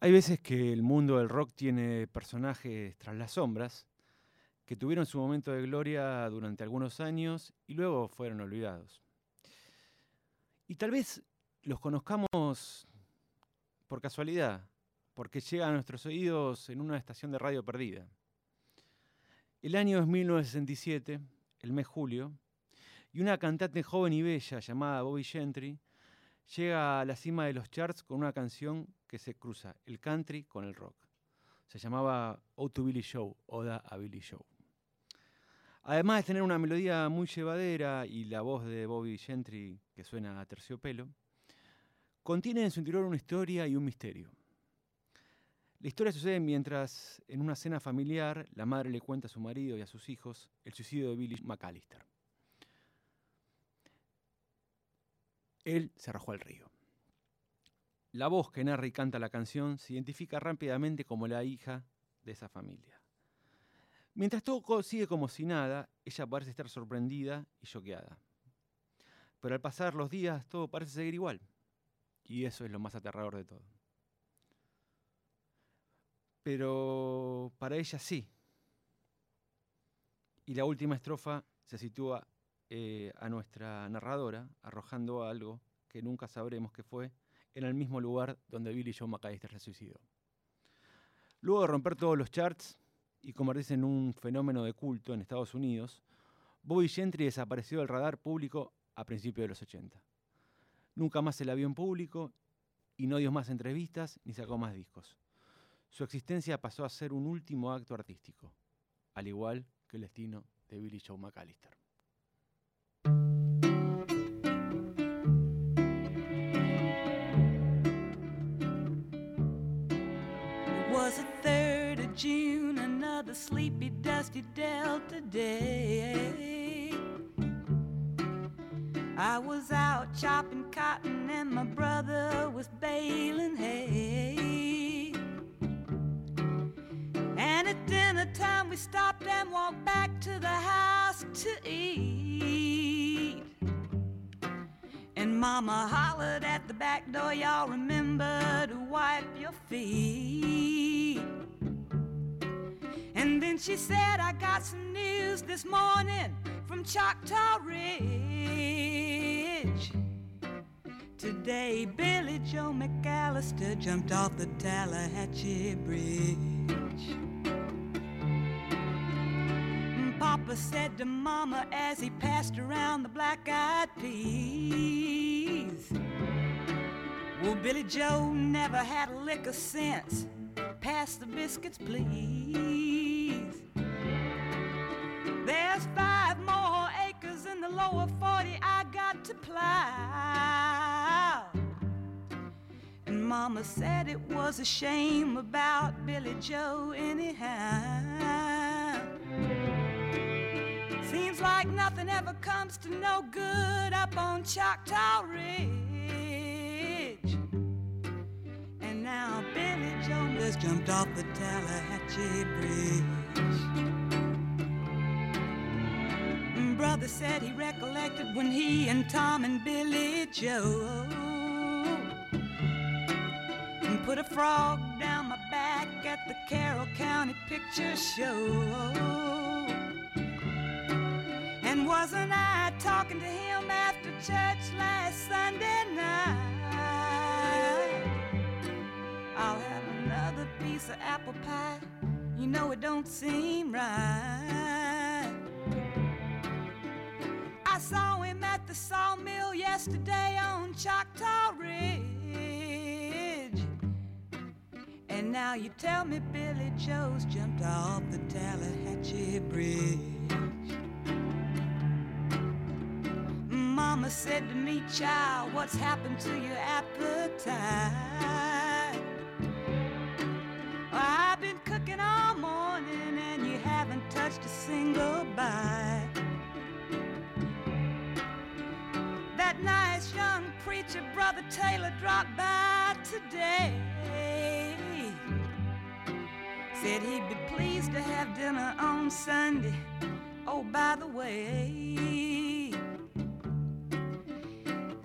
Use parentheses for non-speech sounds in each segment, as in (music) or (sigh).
Hay veces que el mundo del rock tiene personajes tras las sombras que tuvieron su momento de gloria durante algunos años y luego fueron olvidados. Y tal vez los conozcamos por casualidad, porque llega a nuestros oídos en una estación de radio perdida. El año es 1967, el mes julio, y una cantante joven y bella llamada Bobby Gentry llega a la cima de los charts con una canción que se cruza el country con el rock. Se llamaba O to Billy Show, Oda a Billy Show. Además de tener una melodía muy llevadera y la voz de Bobby Gentry que suena a terciopelo, contiene en su interior una historia y un misterio. La historia sucede mientras, en una cena familiar, la madre le cuenta a su marido y a sus hijos el suicidio de Billy McAllister. Él se arrojó al río. La voz que narra y canta la canción se identifica rápidamente como la hija de esa familia. Mientras todo sigue como si nada, ella parece estar sorprendida y choqueada. Pero al pasar los días todo parece seguir igual. Y eso es lo más aterrador de todo. Pero para ella sí. Y la última estrofa se sitúa eh, a nuestra narradora arrojando algo que nunca sabremos qué fue en el mismo lugar donde Billy Joe McAllister se suicidó. Luego de romper todos los charts y convertirse en un fenómeno de culto en Estados Unidos, Bobby Gentry desapareció del radar público a principios de los 80. Nunca más se la vio en público y no dio más entrevistas ni sacó más discos. Su existencia pasó a ser un último acto artístico, al igual que el destino de Billy Joe McAllister. Sleepy, dusty Delta day. I was out chopping cotton and my brother was baling hay. And at dinner time we stopped and walked back to the house to eat. And mama hollered at the back door, y'all remember to wipe your feet. And then she said, I got some news this morning from Choctaw Ridge. Today, Billy Joe McAllister jumped off the Tallahatchie Bridge. Papa said to Mama as he passed around the black eyed peas. Well, Billy Joe never had a lick of sense. Pass the biscuits, please. The lower 40 I got to plow. And Mama said it was a shame about Billy Joe, anyhow. Seems like nothing ever comes to no good up on Choctaw Ridge. And now Billy Joe has jumped off the Tallahatchie Bridge. Brother said he recollected when he and Tom and Billy Joe put a frog down my back at the Carroll County Picture Show. And wasn't I talking to him after church last Sunday night? I'll have another piece of apple pie. You know it don't seem right. Saw him at the sawmill yesterday on Choctaw Ridge. And now you tell me Billy Joe's jumped off the Tallahatchie Bridge. Mama said to me, child, what's happened to your appetite? I've been cooking all morning and you haven't touched a single bite. Preacher, Brother Taylor, dropped by today. Said he'd be pleased to have dinner on Sunday. Oh, by the way,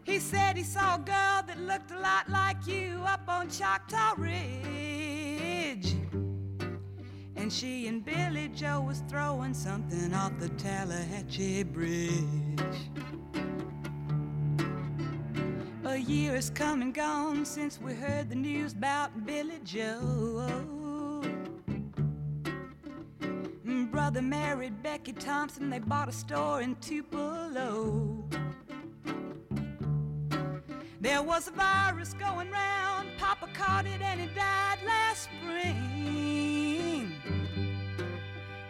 he said he saw a girl that looked a lot like you up on Choctaw Ridge. And she and Billy Joe was throwing something off the Tallahatchie Bridge. A year has come and gone since we heard the news about Billy Joe. Brother married Becky Thompson, they bought a store in Tupelo. There was a virus going round, Papa caught it and he died last spring.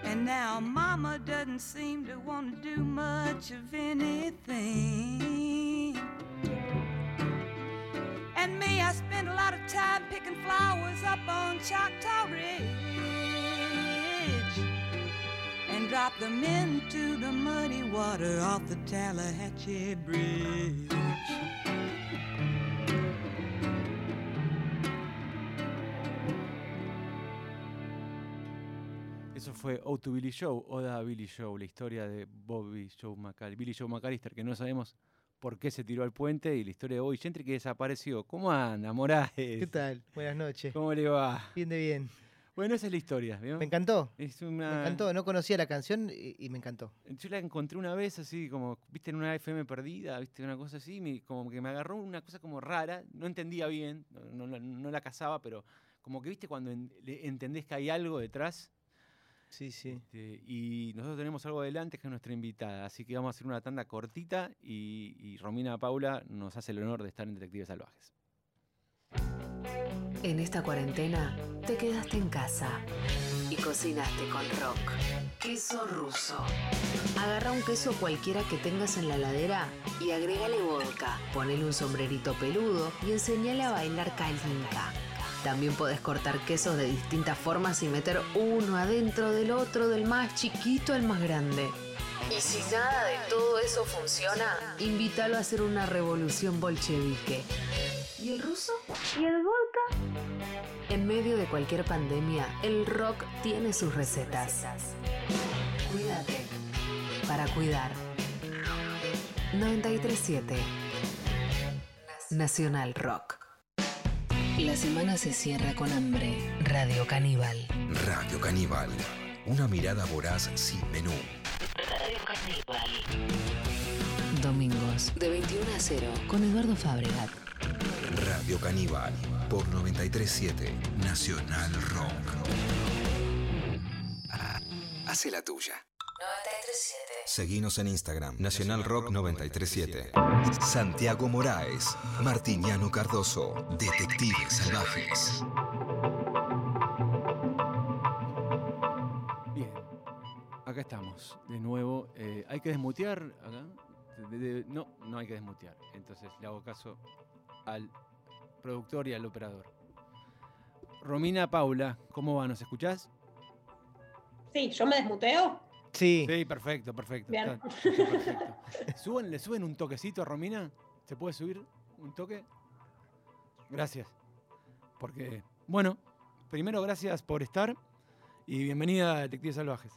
And now Mama doesn't seem to want to do much of anything. Picking flowers up on Choctaw Ridge and drop them into the muddy water off the Tallahatchie Bridge. Eso fue O to Billy Joe, Oda a Billy Joe, la historia de Bobby Joe McAllister, Billy Joe McAllister, que no sabemos por qué se tiró al puente, y la historia de Bobby Gentry que desapareció. ¿Cómo anda, Morales? ¿Qué tal? Buenas noches. ¿Cómo le va? Bien de bien. Bueno, esa es la historia, ¿vio? Me encantó. Es Me encantó. No conocía la canción y, y me encantó. Yo la encontré una vez así, como, viste, en una FM perdida, viste, una cosa así, me- como que me agarró una cosa como rara, no entendía bien, no, no la- no la casaba, pero como que, viste, cuando en- le- entendés que hay algo detrás, Sí, sí. este, y nosotros tenemos algo adelante que es nuestra invitada, así que vamos a hacer una tanda cortita y, y Romina Paula nos hace el honor de estar en Detectives Salvajes. En esta cuarentena te quedaste en casa y cocinaste con rock. Queso ruso. Agarra un queso cualquiera que tengas en la ladera y agrégale vodka. Ponele un sombrerito peludo y enseñale a bailar calinca. También podés cortar quesos de distintas formas y meter uno adentro del otro, del más chiquito al más grande. Y si nada de todo eso funciona, invítalo a hacer una revolución bolchevique. ¿Y el ruso? ¿Y el vodka? En medio de cualquier pandemia, el rock tiene sus recetas. Cuídate para cuidar. 937 Nacional Rock. La semana se cierra con hambre. Radio Caníbal. Radio Caníbal. Una mirada voraz sin menú. Radio Caníbal. Domingos de 21 a 0 con Eduardo Fabregat. Radio Caníbal. Por 937 Nacional Rock. Ah, Hace la tuya. 937. Seguinos en Instagram, Nacional Rock 937. Santiago Moraes, Martiniano Cardoso, Detectives Salvajes. Bien, acá estamos, de nuevo. eh, ¿Hay que desmutear acá? De- de- no, no hay que desmutear. Entonces le hago caso al productor y al operador. Romina Paula, ¿cómo va? ¿Nos escuchás? Sí, yo me desmuteo. Sí. Sí, perfecto, perfecto. Bien. está- está perfecto. ¿Suben, ¿Le suben un toquecito a Romina? ¿Se puede subir un toque? Gracias. Porque, bueno, primero gracias por estar y bienvenida a Detectives Salvajes.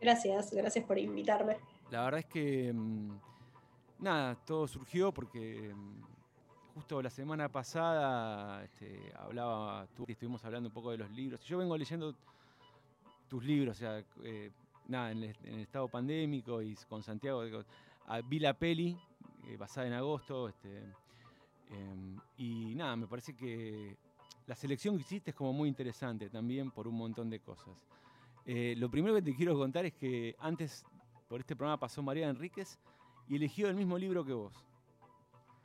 Gracias, gracias por invitarme. La verdad es que mm, nada, todo surgió porque mm, justo la semana pasada este, hablaba, tú y estuvimos hablando un poco de los libros. Yo vengo leyendo tus libros, o sea, eh, nada, en el, en el estado pandémico y con Santiago, digo, ah, vi la peli eh, basada en agosto, este, em, y nada, me parece que la selección que hiciste es como muy interesante también por un montón de cosas. Eh, lo primero que te quiero contar es que antes por este programa pasó María Enríquez y eligió el mismo libro que vos.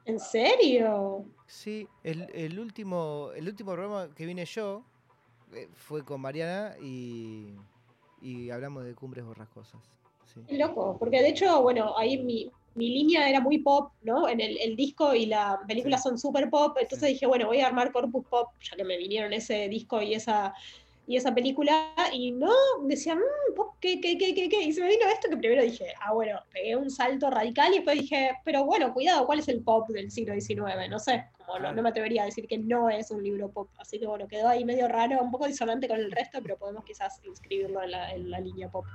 ¿En serio? Sí, el, el último, el último programa que vine yo fue con Mariana y, y hablamos de cumbres borrascosas. Sí. Qué loco, porque de hecho, bueno, ahí mi, mi línea era muy pop, ¿no? En el, el disco y la película Sí. son súper pop, entonces Sí. dije, bueno, voy a armar Corpus Pop, ya que me vinieron ese disco y esa, y esa película, y no, decía, mmm, pop, ¿qué, qué, qué, qué, qué? Y se me vino esto que primero dije, ah, bueno, pegué un salto radical y después dije, pero bueno, cuidado, ¿cuál es el pop del siglo XIX? No sé, como no, me atrevería a decir que no es un libro pop, así que bueno, quedó ahí medio raro, un poco disonante con el resto, pero podemos quizás inscribirlo en la, en la línea pop.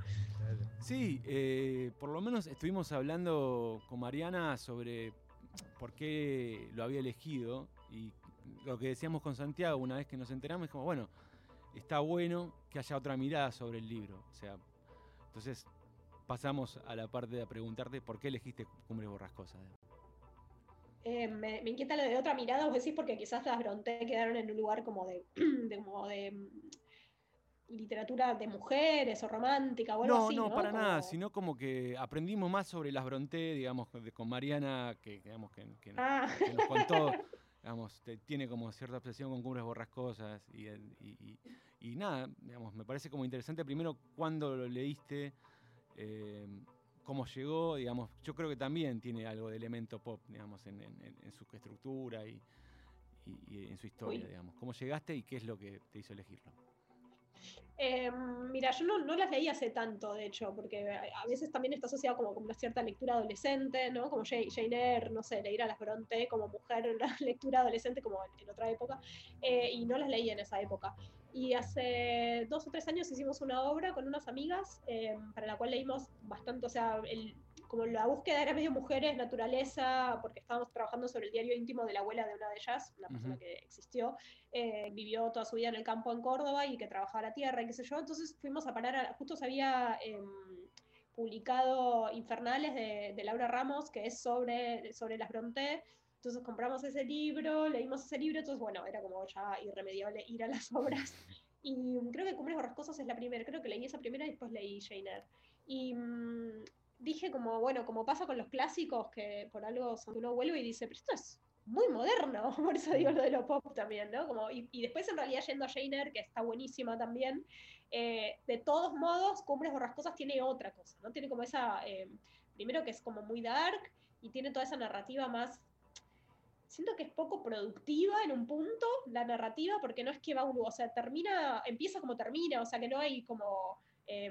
Sí, eh, por lo menos estuvimos hablando con Mariana sobre por qué lo había elegido y lo que decíamos con Santiago una vez que nos enteramos es como, bueno, está bueno que haya otra mirada sobre el libro. O sea, entonces pasamos a la parte de preguntarte por qué elegiste Cumbres Borrascosas. Eh, me, me, inquieta lo de otra mirada, vos decís, porque quizás las Bronte quedaron en un lugar como de, (clears throat) de, como de mm, literatura de mujeres o romántica o algo no, así. No, no, para como... nada, sino como que aprendimos más sobre las Bronte, digamos, con Mariana, que, digamos, que, que, ah. que nos contó, digamos, te, tiene como cierta obsesión con cumbres borrascosas y, y, y, y, nada, digamos, me parece como interesante primero cuando lo leíste. Eh, cómo llegó, digamos, yo creo que también tiene algo de elemento pop, digamos, en, en, en su estructura y, y, y, en su historia, Uy. digamos. ¿Cómo llegaste y qué es lo que te hizo elegirlo? Eh, mira, yo no, no, las leí hace tanto, de hecho, porque a veces también está asociado como con una cierta lectura adolescente, ¿no? Como Jane, Jane Eyre, no sé, leer a las Bronte como mujer, una (laughs) lectura adolescente como en, en otra época, eh, y no las leí en esa época. Y hace dos o tres años hicimos una obra con unas amigas eh, para la cual leímos bastante, o sea, el, como la búsqueda era medio mujeres, naturaleza, porque estábamos trabajando sobre el diario íntimo de la abuela de una de ellas, una persona uh -huh. que existió, eh, vivió toda su vida en el campo en Córdoba y que trabajaba la tierra y qué sé yo. Entonces fuimos a parar, a, justo se había eh, publicado Infernales de, de, Laura Ramos, que es sobre, sobre las Bronte. Entonces compramos ese libro, leímos ese libro, entonces bueno, era como ya irremediable ir a las (laughs) obras. Y creo que Cumbres Borrascosas es la primera, creo que leí esa primera y después leí Jane. Y mmm, dije como, bueno, como pasa con los clásicos, que por algo uno vuelve y dice, pero esto es muy moderno, (laughs) por eso digo lo de lo pop también, ¿no? Como, y, y después en realidad yendo a Jane Eyre, que está buenísima también, eh, de todos modos, Cumbres Borrascosas tiene otra cosa, ¿no? Tiene como esa, eh, primero que es como muy dark, y tiene toda esa narrativa más siento que es poco productiva en un punto la narrativa, porque no es que va un, o sea, termina, empieza como termina, o sea, que no hay como eh,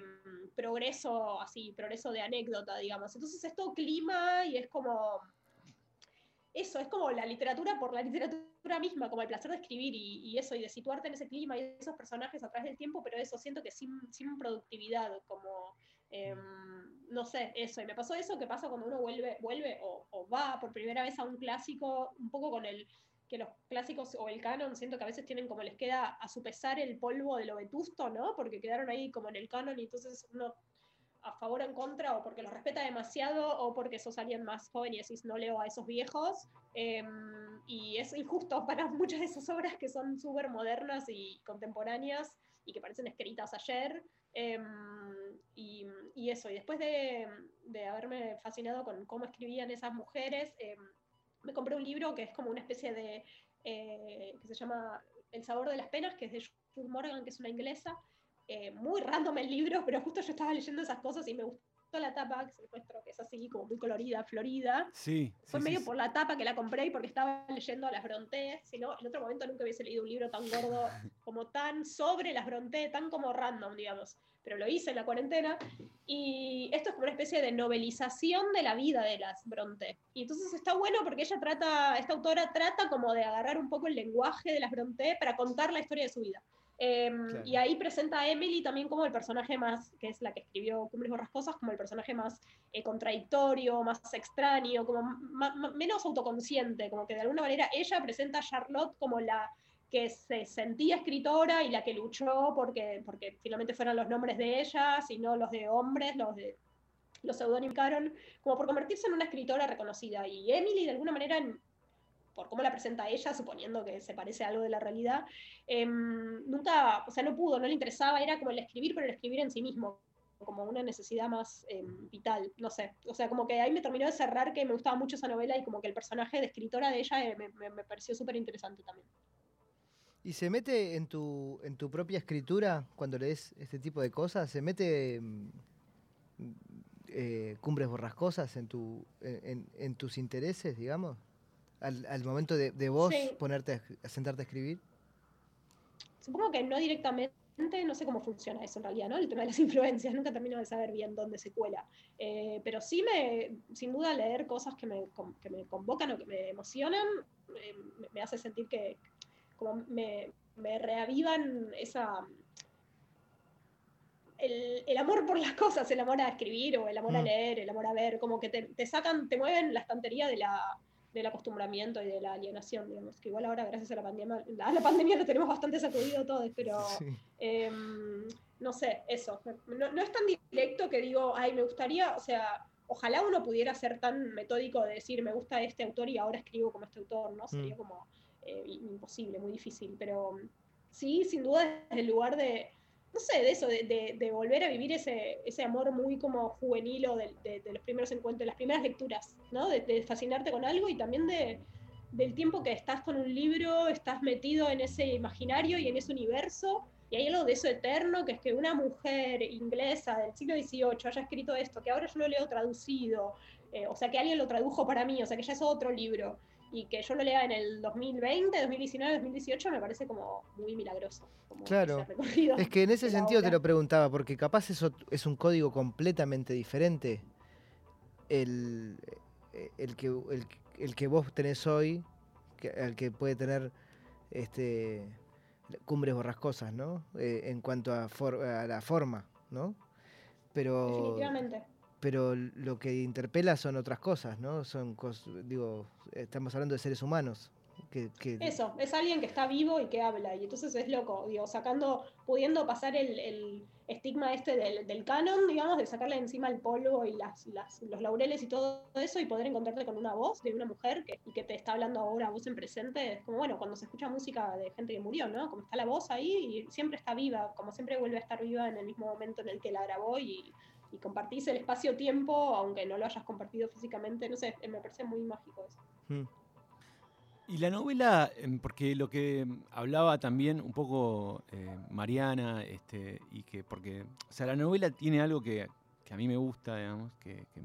progreso así, progreso de anécdota, digamos. Entonces es todo clima y es como, eso, es como la literatura por la literatura misma, como el placer de escribir y, y eso, y de situarte en ese clima y esos personajes a través del tiempo, pero eso siento que sin, sin productividad, como... Eh, no sé, eso, y me pasó eso que pasa cuando uno vuelve, vuelve o, o, va por primera vez a un clásico, un poco con el que los clásicos o el canon siento que a veces tienen como les queda a su pesar el polvo de lo vetusto, ¿no? Porque quedaron ahí como en el canon y entonces uno a favor o en contra, o porque los respeta demasiado, o porque sos alguien más joven y decís no leo a esos viejos. Eh, y es injusto (laughs) para muchas de esas obras que son súper modernas y contemporáneas y que parecen escritas ayer. Eh, y, y, eso, y después de, de, haberme fascinado con cómo escribían esas mujeres, eh, me compré un libro que es como una especie de, eh, que se llama El sabor de las penas, que es de Jules Morgan, que es una inglesa, eh, muy random el libro, pero justo yo estaba leyendo esas cosas y me gustó la tapa, que se muestro que es así, como muy colorida, florida. Sí. Fue sí, medio sí, por la tapa que la compré y porque estaba leyendo a las Bronte, si no, en otro momento nunca hubiese leído un libro tan gordo, (laughs) como tan sobre las Bronte, tan como random, digamos. Pero lo hice en la cuarentena y esto es como una especie de novelización de la vida de las Bronte. Y entonces está bueno porque ella trata, esta autora trata como de agarrar un poco el lenguaje de las Bronte para contar la historia de su vida. Eh, claro. Y ahí presenta a Emily también como el personaje más, que es la que escribió Cumbres Borrascosas, como el personaje más eh, contradictorio, más extraño, como menos autoconsciente, como que de alguna manera ella presenta a Charlotte como la que se sentía escritora y la que luchó porque, porque finalmente fueran los nombres de ellas y no los de hombres, los de los pseudónimos, como por convertirse en una escritora reconocida. Y Emily, de alguna manera, en, por cómo la presenta ella, suponiendo que se parece a algo de la realidad, eh, nunca, o sea, no pudo, no le interesaba, era como el escribir, pero el escribir en sí mismo, como una necesidad más eh, vital, no sé, o sea, como que ahí me terminó de cerrar que me gustaba mucho esa novela y como que el personaje de escritora de ella eh, me, pareció súper interesante también. ¿Y se mete en tu, en tu propia escritura cuando lees este tipo de cosas? ¿Se mete eh, cumbres borrascosas en, tu, en, tus intereses, digamos? Al, al momento de, de vos sí. ponerte a, sentarte a escribir? Supongo que no directamente, no sé cómo funciona eso en realidad, ¿no? El tema de las (laughs) influencias, nunca termino de saber bien dónde se cuela. Eh, pero sí me, sin duda, leer cosas que me, que me convocan o que me emocionan, eh, me hace sentir que como me, me reavivan esa el, el, amor por las cosas, el amor a escribir o el amor mm. a leer, el amor a ver, como que te, te, sacan, te mueven la estantería de la, del acostumbramiento y de la alienación, digamos, que igual ahora gracias a la pandemia, a la pandemia lo tenemos bastante sacudido todos, pero (laughs) Sí. em, no sé, eso. No, no es tan directo que digo, ay, me gustaría, o sea, ojalá uno pudiera ser tan metódico de decir, me gusta este autor y ahora escribo como este autor, ¿no? Sería Mm. como eh, imposible, muy difícil, pero sí, sin duda desde el lugar de, no sé, de eso, de, volver a vivir ese, ese amor muy como juvenil o de, de- los primeros encuentros, las primeras lecturas, ¿no? De, de fascinarte con algo y también de, del tiempo que estás con un libro, estás metido en ese imaginario y en ese universo, y hay algo de eso eterno, que es que una mujer inglesa del siglo XVIII haya escrito esto, que ahora yo lo leo traducido, eh, o sea, que alguien lo tradujo para mí, o sea, que ya es otro libro, y que yo lo lea en el 2020, 2019, 2018, me parece como muy milagroso. como Claro. Es que en ese sentido te lo preguntaba, porque capaz eso es un código completamente diferente. El, eh, el, que, el, el que vos tenés hoy, que, el que puede tener este, cumbres borrascosas, ¿no? Eh, en cuanto a, for- a la forma, ¿no? Pero, Definitivamente. Pero lo que interpela son otras cosas, ¿no? Son cos- digo, estamos hablando de seres humanos. Que, Eso, es alguien que está vivo y que habla, y entonces es loco, digo, sacando, pudiendo pasar el, el estigma este del, del canon, digamos, de sacarle encima el polvo y las, las- los laureles y todo eso, y poder encontrarte con una voz de una mujer que, y que te está hablando ahora a vos en presente, es como, bueno, cuando se escucha música de gente que murió, ¿no? Como está la voz ahí y siempre está viva, como siempre vuelve a estar viva en el mismo momento en el que la grabó y, y compartís el espacio-tiempo, aunque no lo hayas compartido físicamente, no sé, me parece muy mágico eso. Mm. Y la novela, em, porque lo que hablaba también un poco eh, Mariana, este, y que, porque, o sea, la novela tiene algo que, que a mí me gusta, digamos, que, que-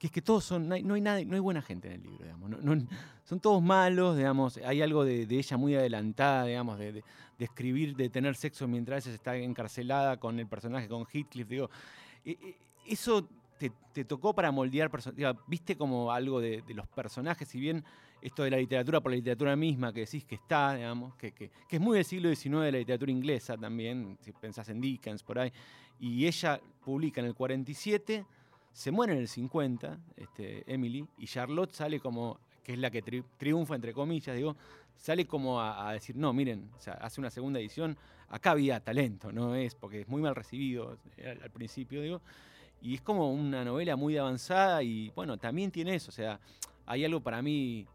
es que todos son, no hay, no hay nada, no hay buena gente en el libro, digamos, no- son todos malos, digamos, hay algo de, ella muy adelantada, digamos, de, de- de escribir, de tener sexo mientras ella está encarcelada con el personaje, con Heathcliff, digo, e- e- eso te, te tocó para moldear, perso- diga, viste como algo de, de los personajes, si bien esto de la literatura por la literatura misma que decís que está, digamos, que, que- que es muy del siglo XIX de la literatura inglesa también, si pensás en Dickens por ahí, y ella publica en el 47, se muere en el 50, este, Emily, y Charlotte sale como, que es la que tri- triunfa, entre comillas, digo, sale como a, a decir, no, miren, o sea, hace una segunda edición, acá había talento, no es, porque es muy mal recibido eh, al, al principio, digo, y es como una novela muy avanzada y bueno, también tiene eso, o sea, hay algo para mí,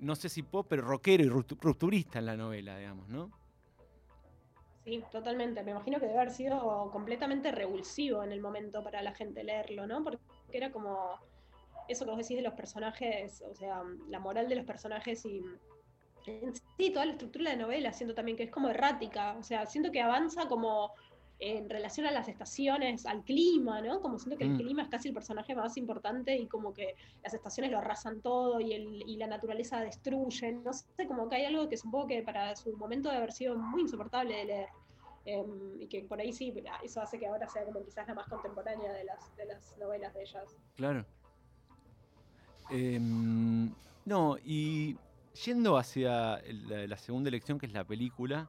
no sé si pop, pero rockero y ruptu- rupturista en la novela, digamos, ¿no? Sí, totalmente. Me imagino que debe haber sido completamente revulsivo en el momento para la gente leerlo, ¿no? Porque era como eso que vos decís de los personajes, o sea, la moral de los personajes y en sí toda la estructura de la novela, siento también que es como errática, o sea, siento que avanza como en relación a las estaciones, al clima, ¿no? Como siento que Mm. el clima es casi el personaje más importante y como que las estaciones lo arrasan todo y, el, y la naturaleza destruye, no sé, como que hay algo que supongo que para su momento debe haber sido muy insoportable de leer. Em, y que por ahí sí, eso hace que ahora sea como quizás la más contemporánea de las, de las novelas de ellas. Claro. Em, no, y yendo hacia la, la segunda elección, que es la película,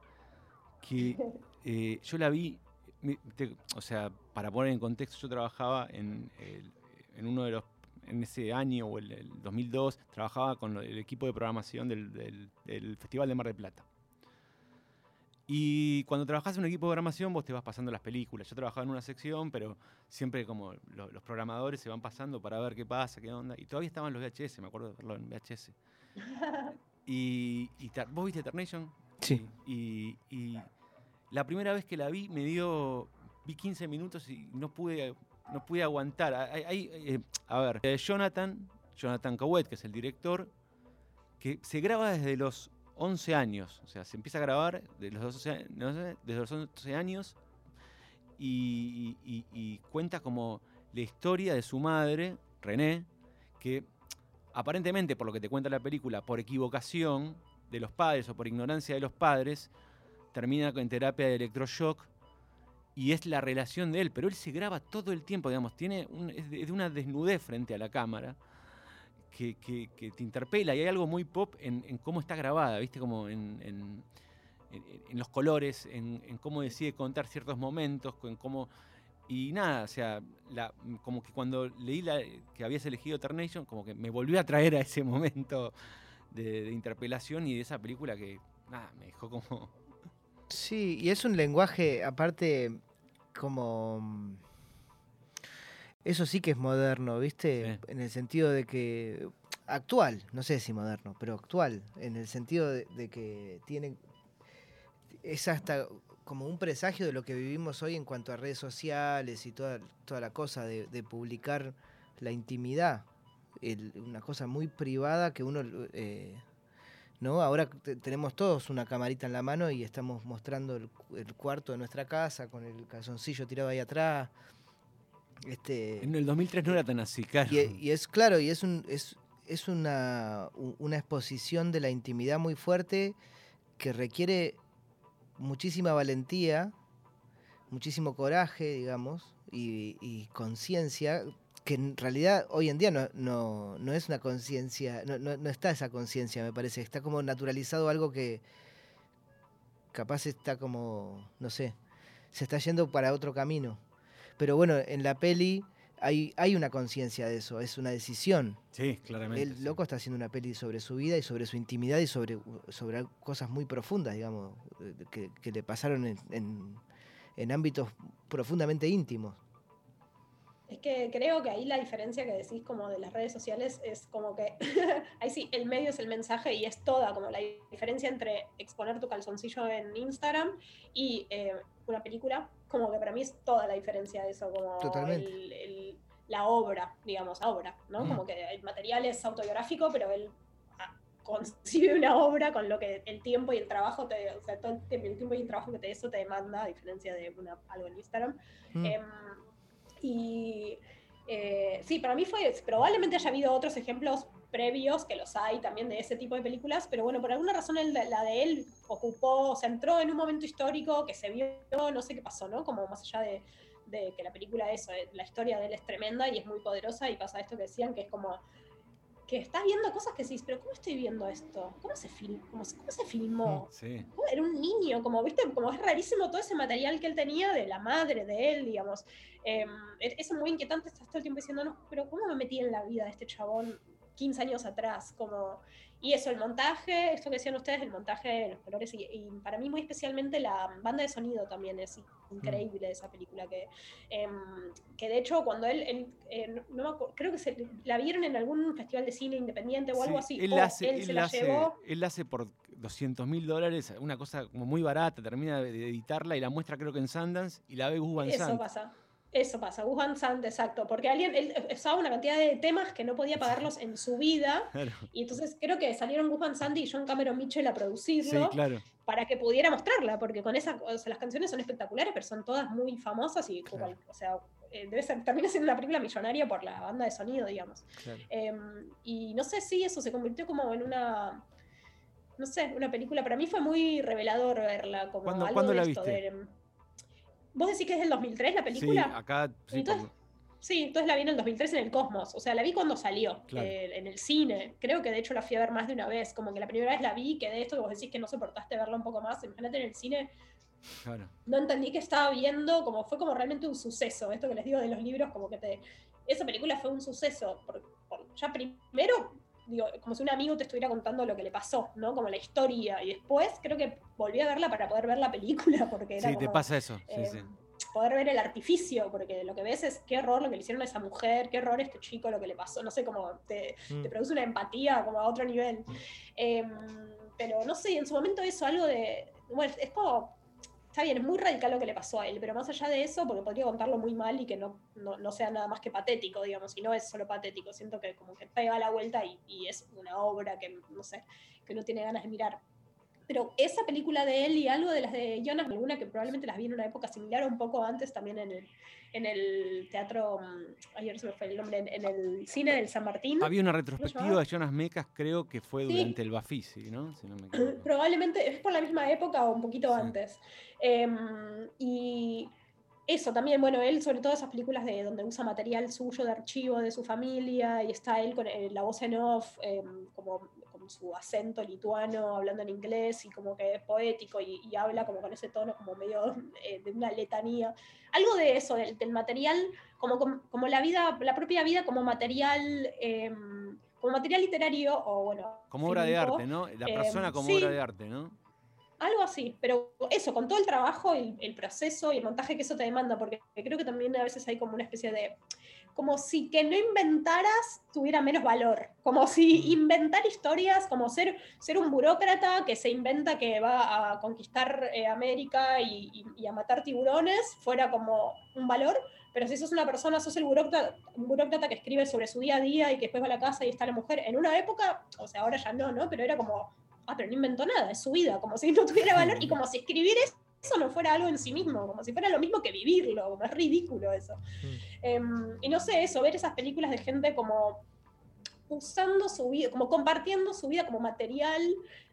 que (laughs) eh, yo la vi, te- o sea, para poner en contexto, yo trabajaba en, el- en uno de los, en ese año o el, el 2002, trabajaba con el equipo de programación del, del- del Festival de Mar del Plata. Y cuando trabajas en un equipo de programación, vos te vas pasando las películas. Yo trabajaba en una sección, pero siempre como lo- los programadores se van pasando para ver qué pasa, qué onda. Y todavía estaban los VHS, me acuerdo de verlo en VHS. (laughs) Y, y ¿Vos viste Eternation? Sí. Y, y la primera vez que la vi me dio, vi 15 minutos y no pude, no pude aguantar. Hay, eh, a ver, eh, Jonathan, Jonathan Cowett, que es el director, que se graba desde los 11 años. O sea, se empieza a grabar de los 12 a- no sé, desde los 11 años y cuenta como la historia de su madre, René, que aparentemente, por lo que te cuenta la película, por equivocación de los padres o por ignorancia de los padres, termina en terapia de electroshock y es la relación de él, pero él se graba todo el tiempo, digamos, tiene un- es, de, una desnudez frente a la cámara que, que- te interpela y hay algo muy pop en, cómo está grabada, ¿viste? Como en, en- los colores, en, cómo decide contar ciertos momentos, en cómo Y nada, o sea, como que cuando leí la, que habías elegido Eternation, como que me volvió a traer a ese momento de, de interpelación y de esa película que, nada, me dejó como... Sí, y es un lenguaje, aparte, como... Eso sí que es moderno, ¿viste? Sí. En el sentido de que... Actual, no sé si moderno, pero actual, en el sentido de, de que tiene... Es hasta como un presagio de lo que vivimos hoy en cuanto a redes sociales y toda, toda la cosa de, de publicar la intimidad. el- una cosa muy privada que uno... eh, ¿no? Ahora te- tenemos todos una camarita en la mano y estamos mostrando el, cu- el cuarto de nuestra casa con el calzoncillo tirado ahí atrás. Este, En el 2003 no era tan así, claro. y, e- y es claro, y es, un, es, es una, una exposición de la intimidad muy fuerte que requiere muchísima valentía, muchísimo coraje, digamos, y, y conciencia, que en realidad hoy en día no, no, no es una conciencia, no, no, no está esa conciencia, me parece, está como naturalizado algo que capaz está como, no sé, se está yendo para otro camino. Pero bueno, en la peli hay, hay una conciencia de eso, es una decisión. Sí, claramente. El sí. loco está haciendo una peli sobre su vida y sobre su intimidad y sobre, sobre cosas muy profundas, digamos, que, que le pasaron en, en- en ámbitos profundamente íntimos. Es que creo que ahí la diferencia que decís como de las redes sociales es como que (laughs) ahí sí, el medio es el mensaje y es toda como la diferencia entre exponer tu calzoncillo en Instagram y eh, una película, como que para mí es toda la diferencia de eso, como Totalmente. el- el- la obra, digamos, la obra, ¿no? Mm. Como que el material es autobiográfico, pero él ah, concibe una obra con lo que el tiempo y el trabajo te, o sea, todo el tiempo, el tiempo y el trabajo que te, eso te demanda, a diferencia de una, algo en Instagram. Mm. Em, y eh, sí, para mí fue, probablemente haya habido otros ejemplos previos, que los hay también de ese tipo de películas, pero bueno, por alguna razón el la de él ocupó, se entró en un momento histórico que se vio, no sé qué pasó, ¿no? Como más allá de, de que la película, eso, eh, la historia de él es tremenda y es muy poderosa y pasa esto que decían, que es como que estás viendo cosas que decís, pero ¿cómo estoy viendo esto? ¿Cómo se, fil cómo, se- cómo se filmó? Sí. ¿Cómo Era un niño, como viste, como es rarísimo todo ese material que él tenía de la madre de él, digamos. Eh, es muy inquietante, estás todo el tiempo diciendo, no, pero ¿cómo me metí en la vida de este chabón 15 años atrás? Como, y eso, el montaje, esto que decían ustedes, el montaje, los colores, y, y para mí muy especialmente la banda de sonido también es increíble de esa película, que, em, que de hecho cuando él, él, eh, no me acuerdo, creo que se, la vieron en algún festival de cine independiente o algo Sí, así, Él, o hace, él él se la hace- llevó. él hace por 200 mil dólares, una cosa como muy barata, termina de de editarla y la muestra creo que en Sundance y la ve Gus Van Eso Sant. pasa. Eso pasa, Gus Van Sant, exacto, porque alguien él usaba una cantidad de temas que no podía pagarlos en su vida, Claro. y entonces creo que salieron Gus Van Sant y John Cameron Mitchell a Sí, producirlo claro. para que pudiera mostrarla, porque con esa, o sea, las canciones son espectaculares, pero son todas muy famosas y, Claro. o sea, eh, debe ser, termina siendo una película millonaria por la banda de sonido, digamos. claro. Em, y no sé si eso se convirtió como en una, no sé, una película. Para mí fue muy revelador verla. Como ¿Cuándo- algo cuándo de la esto, viste? de, em, ¿Vos decís que es del 2003 la Sí, película? acá sí, Entonces, por- Sí, entonces la vi en el 2003 en el Cosmos. O sea, la vi cuando salió, Claro. eh, en el cine. Creo que de hecho la fui a ver más de una vez. Como que la primera vez la vi, que de esto vos decís que no soportaste verla un poco más. Imagínate en el cine, claro. no entendí que estaba viendo, como fue como realmente un suceso. Esto que les digo de los libros, como que te. Esa película fue un suceso. por- por- ya primero, digo, como si un amigo te estuviera contando lo que le pasó, ¿no? Como la historia. Y después creo que volví a verla para poder ver la película, (laughs) porque era Sí, te como, pasa eso. Sí, eh, sí. poder ver el artificio, porque lo que ves es qué horror lo que le hicieron a esa mujer, qué horror a este chico lo que le pasó, no sé, cómo te, Mm. te produce una empatía como a otro nivel. Em, pero no sé, en su momento eso, algo de, bueno, es como, está bien, es muy radical lo que le pasó a él, pero más allá de eso, porque podría contarlo muy mal y que no, no, no sea nada más que patético, digamos, y no es solo patético, siento que como que pega la vuelta y, y es una obra que, no sé, que no tiene ganas de mirar. Pero esa película de él y algo de las de Jonas, alguna que probablemente las vi en una época similar o un poco antes también en el, en el teatro, mm, ayer se me fue el nombre, en, en el cine del San Martín. Había una retrospectiva de Jonas Mecas, creo que fue Sí. durante el Bafisi, ¿no? Si no me equivoco. (clears throat) Probablemente es por la misma época o un poquito Sí. antes. Em, y eso también, bueno, él sobre todo esas películas de donde usa material suyo de archivo de su familia y está él con eh, la voz en off, em, como con su acento lituano, hablando en inglés y como que es poético y, y habla como con ese tono como medio eh, de una letanía. Algo de eso, del, del material, como, como, como la vida, la propia vida como material, eh, como material literario o bueno. Como obra de fílmico, arte, ¿no? La eh, persona como sí. obra de arte, ¿no? Algo así, pero eso, con todo el trabajo, el, el proceso y el montaje que eso te demanda, porque creo que también a veces hay como una especie de, como si que no inventaras tuviera menos valor, como si inventar historias, como ser, ser un burócrata que se inventa que va a conquistar eh, América y, y- y a matar tiburones, fuera como un valor, pero si sos una persona, sos el burócrata, burócrata que escribe sobre su día a día y que después va a la casa y está la mujer, en una época, o sea, ahora ya no, ¿no? Pero era como, ah, pero no inventó nada, es su vida, como si no tuviera valor y como si escribir eso no fuera algo en sí mismo, como si fuera lo mismo que vivirlo, como es ridículo eso. Em, y no sé, eso, ver esas películas de gente como usando su vida, como compartiendo su vida como material,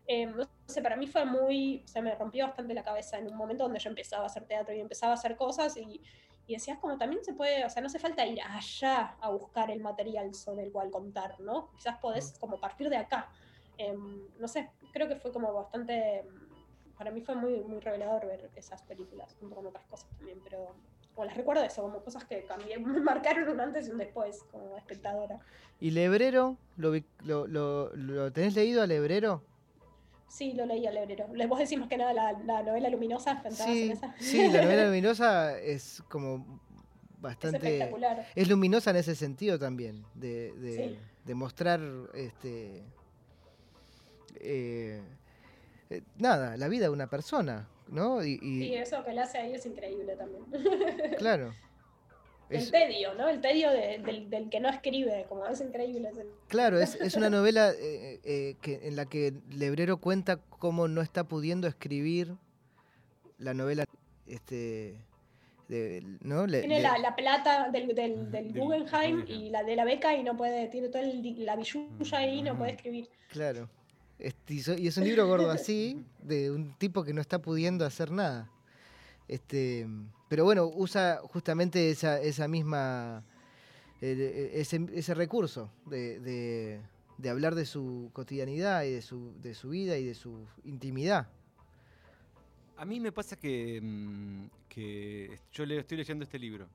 em, no sé, para mí fue muy, o sea, me rompió bastante la cabeza en un momento donde yo empezaba a hacer teatro y empezaba a hacer cosas y, y decías como también se puede, o sea, no hace falta ir allá a buscar el material sobre el cual contar, ¿no? Quizás podés como partir de acá. Em, no sé, creo que fue como bastante, para mí fue muy, muy revelador ver esas películas, junto con otras cosas también, pero como las recuerdo eso, como cosas que cambié, (laughs) me marcaron un antes y un después como espectadora. ¿Y Lebrero? ¿Lo, lo, lo- lo tenés leído a Lebrero? Sí, lo leí al hebrero. Les vos decís más que nada la, la novela luminosa, pensabas en Sí, esa. sí, la novela (laughs) luminosa es como es bastante... espectacular. Es luminosa en ese sentido también, de, de, Sí. de mostrar este eh, eh, nada, la vida de una persona, ¿no? Y, eso que le hace ahí es increíble también. (laughs) claro. El Es, tedio, ¿no? El tedio de- del, del que no escribe, como es increíble. es el- claro, es, es una (laughs) novela eh, eh, que, en la que Lebrero cuenta cómo no está pudiendo escribir la novela este de- ¿no? Le- Tiene le- la, la plata del, del, Guggenheim y la de la beca y no puede, tiene toda el- la billulla ahí y no puede escribir. Claro. Este, y es un libro gordo así, de un tipo que no está pudiendo hacer nada. Este, pero bueno, usa justamente esa, esa misma, eh, ese, ese recurso de, de- de hablar de su cotidianidad y de su, de su vida y de su intimidad. A mí me pasa que, mm, que yo le estoy leyendo este libro.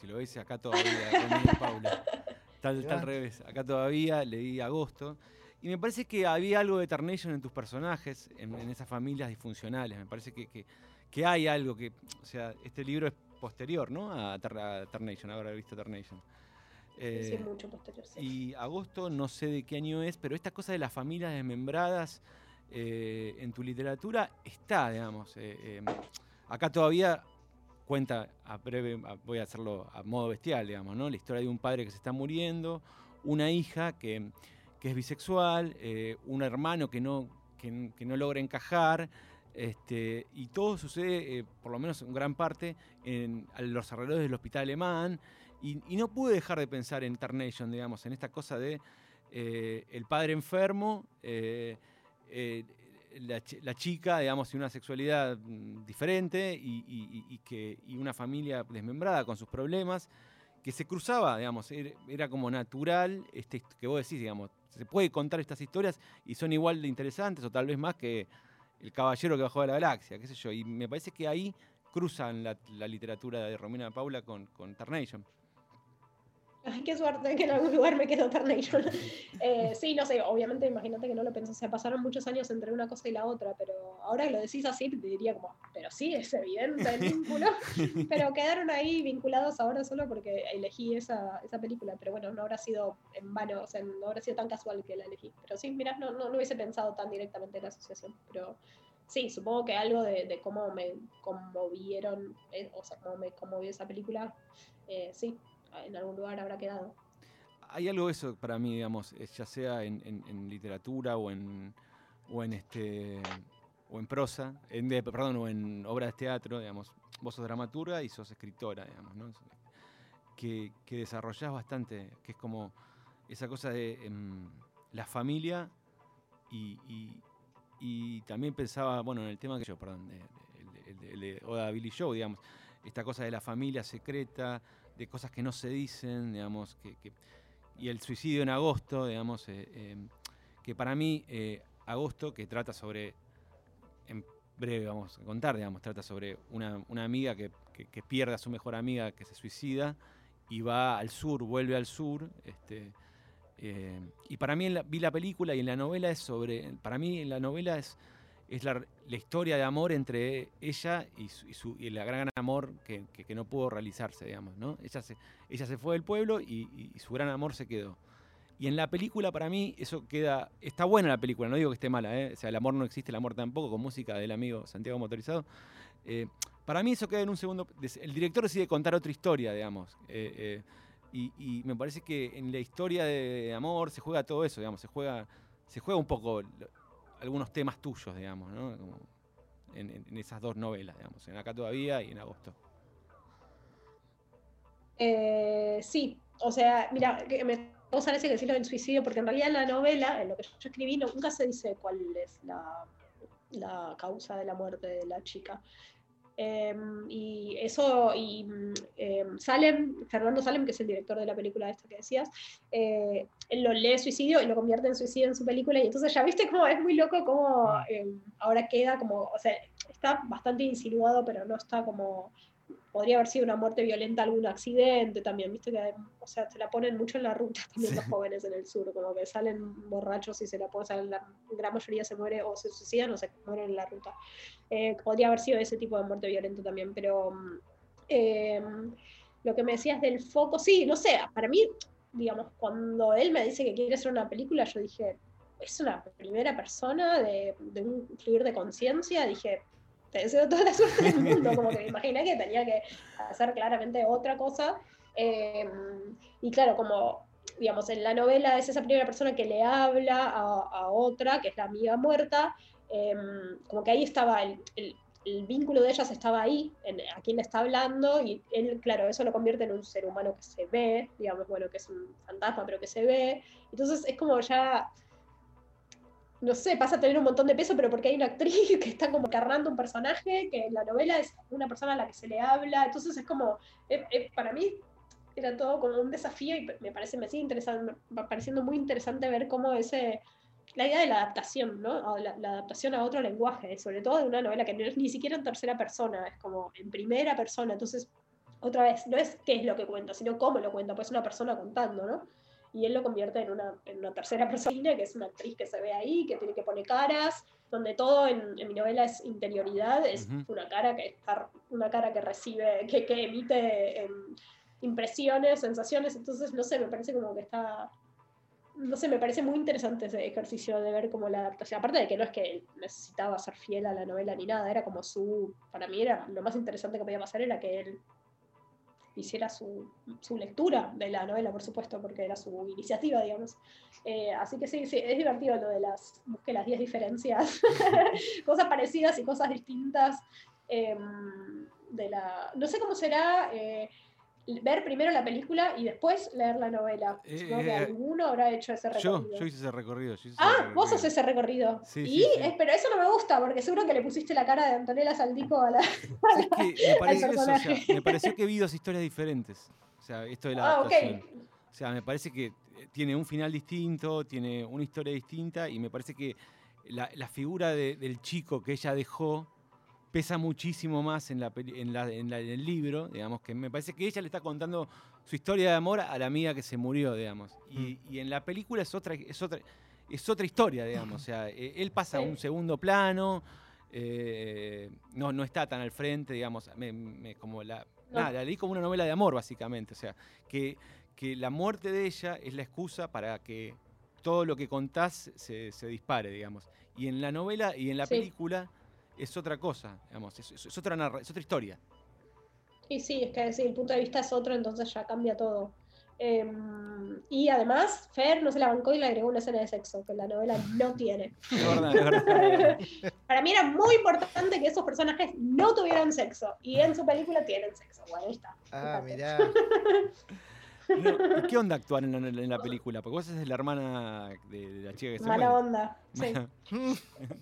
Si lo veis acá todavía, Paula. (laughs) Tal, tal revés. Acá todavía, leí agosto. Y me parece que había algo de Tarnation en tus personajes, en, en esas familias disfuncionales. Me parece que, que- que hay algo que. O sea, este libro es posterior, ¿no? A, a Tarnation, ahora he visto Tarnation. Sí, Eh, mucho posterior. sí. y agosto, no sé de qué año es, pero esta cosa de las familias desmembradas eh, en tu literatura está, digamos. eh, eh, acá todavía cuenta, a breve, voy a hacerlo a modo bestial, digamos, ¿no? La historia de un padre que se está muriendo, una hija que, que es bisexual, eh, un hermano que no, que, no logra encajar. Este, y todo sucede, eh, por lo menos en gran parte, en, los alrededores del hospital alemán. Y, no pude dejar de pensar en Tarnation, digamos, en esta cosa de eh, el padre enfermo, la, chi- la chica, digamos, y una sexualidad mm, diferente y, que, una familia desmembrada con sus problemas, que se cruzaba, digamos, era, era como natural, este, que vos decís, digamos, se puede contar estas historias y son igual de interesantes o tal vez más que el caballero que bajó de la galaxia, qué sé yo, y me parece que ahí cruzan la, la literatura de Romina Paula con, con Tarnation. Ay, qué suerte que en algún lugar me quedó Tarnation. Eh, sí, no sé, obviamente imagínate que no lo pensé, o sea, pasaron muchos años entre una cosa y la otra, pero ahora que lo decís así, te diría como, pero sí, es evidente el vínculo, (laughs) pero quedaron ahí vinculados ahora solo porque elegí esa, esa película, pero bueno, no habrá sido en vano, o sea, no habrá sido tan casual que la elegí, pero sí, mira, no, no, no hubiese pensado tan directamente en la asociación, pero sí, supongo que algo de, de cómo me conmovieron, eh, o sea, cómo me conmovió esa película, eh, sí, en algún lugar habrá quedado. Hay algo de eso para mí, digamos, ya sea en, en- en literatura o en, o en este o en prosa, en, de- perdón, o en obras de teatro, digamos. Vos sos dramaturga y sos escritora, digamos, ¿no? Que, que desarrollás bastante, que es como esa cosa de em, la familia y, y- y también pensaba, bueno, en el tema que yo, perdón, de, de- el de- el de Oda Billy Show, digamos, esta cosa de la familia secreta, de cosas que no se dicen, digamos, que, y el suicidio en agosto, digamos, eh, eh, que para mí, eh, Agosto, que trata sobre, en breve vamos a contar, digamos, trata sobre una, una amiga que, que- pierde a su mejor amiga, que se suicida, y va al sur, vuelve al sur. Este, eh, y para mí la- vi la película y en la novela es sobre, para mí en la novela es, es la, la historia de amor entre ella y, su, y, su- gran amor que, que- no pudo realizarse, digamos, ¿no? Ella se, ella se fue del pueblo y, su gran amor se quedó. Y en la película, para mí, eso queda. Está buena la película, no digo que esté mala, ¿eh? O sea, el amor no existe, el amor tampoco, con música del amigo Santiago Motorizado. Eh, para mí, eso queda en un segundo. El director decide contar otra historia, digamos. eh, eh, y, y me parece que en la historia de amor se juega todo eso, digamos. Se juega, se juega un poco algunos temas tuyos, digamos, ¿no? En, en- en esas dos novelas, digamos. En Acá todavía y en Agosto. Eh, sí, o sea, mira, que me vos parece que decirlo del suicidio, porque en realidad en la novela, en lo que yo escribí, nunca se dice cuál es la, la causa de la muerte de la chica. Em, y eso, y em, Salem, Fernando Salem, que es el director de la película esta que decías, eh, él lo lee suicidio y lo convierte en suicidio en su película, y entonces ya viste cómo es muy loco cómo em, ahora queda como, o sea, está bastante insinuado, pero no está como podría haber sido una muerte violenta, algún accidente también, viste que, o sea, se la ponen mucho en la ruta (laughs) también los jóvenes en el sur, como que salen borrachos y se la ponen, la gran mayoría se muere o se suicidan o se mueren en la ruta. Eh, podría haber sido ese tipo de muerte violenta también, pero eh, lo que me decías del foco, sí, no sé, para mí, digamos, cuando él me dice que quiere hacer una película, yo dije, es una primera persona de, de un fluir de conciencia, dije, te deseo toda la suerte del (laughs) mundo, como que me imaginé que tenía que hacer claramente otra cosa. eh, y claro, como, digamos, en la novela es esa primera persona que le habla a, a otra, que es la amiga muerta, eh, como que ahí estaba el, el- el vínculo de ellas estaba ahí, en, a quien le está hablando, y él, claro, eso lo convierte en un ser humano que se ve, digamos, bueno, que es un fantasma, pero que se ve. Entonces es como ya, no sé, pasa a tener un montón de peso, pero porque hay una actriz (laughs) que está como encarnando un personaje, que en la novela es una persona a la que se le habla, entonces es como, eh, eh, para mí era todo como un desafío y me parece, me sigue interesando, pareciendo muy interesante ver cómo ese, la idea de la adaptación, ¿no? La, la adaptación a otro lenguaje, sobre todo de una novela que no es ni siquiera en tercera persona, es como en primera persona, entonces, otra vez, no es qué es lo que cuenta, sino cómo lo cuenta, pues es una persona contando, ¿no? Y él lo convierte en una, en una tercera (laughs) persona, que es una actriz que se ve ahí, que tiene que poner caras, donde todo en, en mi novela es interioridad, es una cara que una cara que recibe, que, que emite em, impresiones, sensaciones, entonces no sé, me parece como que está, no sé, me parece muy interesante ese ejercicio de ver cómo la adaptación, aparte de que no es que necesitaba ser fiel a la novela ni nada, era como su, para mí era lo más interesante que podía pasar era que él hiciera su, su lectura de la novela, por supuesto, porque era su iniciativa, digamos. Eh, así que sí, sí, es divertido lo de las, busque las 10 diferencias, (laughs) cosas parecidas y cosas distintas. em, de la, no sé cómo será eh, ver primero la película y después leer la novela. Supongo que Eh, alguno habrá hecho ese recorrido. yo hice ese recorrido. yo hice ese Ah, vos recorrido. sos ese recorrido. Sí, y, sí, sí. eh, pero eso no me gusta, porque seguro que le pusiste la cara de Antonella Saldico a la. (laughs) Es que me pareció, eso, o sea, personaje. me pareció que vi dos historias diferentes. O sea, esto de la Ah, ok. adaptación. O sea, me parece que eh, tiene un final distinto, tiene una historia distinta y me parece que la, la figura de- del chico que ella dejó pesa muchísimo más en, la, en, la- en la- en el libro, digamos, que me parece que ella le está contando su historia de amor a la amiga que se murió, digamos. Y, y en la película es otra, es otra, es otra historia, digamos. O sea, eh, él pasa a un segundo plano, eh, no, no está tan al frente, digamos, me- me- como la, No. nada, la leí como una novela de amor, básicamente. O sea, que, que la muerte de ella es la excusa para que todo lo que contás se, se dispare, digamos. Y en la novela y en la Sí. película es otra cosa, digamos, es, es- es otra, narra- es otra historia. Y sí, es que sí, el punto de vista es otro, entonces ya cambia todo. Em, y además, Fer no se la bancó y le agregó una escena de sexo, que la novela no tiene. (laughs) Es verdad, es verdad. (laughs) Para mí era muy importante que esos personajes no tuvieran sexo. Y en su película tienen sexo. Bueno, ahí está. Ah, mirá. (laughs) No, ¿y ¿Qué onda actuar en la, en la película? Porque vos sos la hermana de, de la chica que se Mala muere. onda. Sí. (laughs)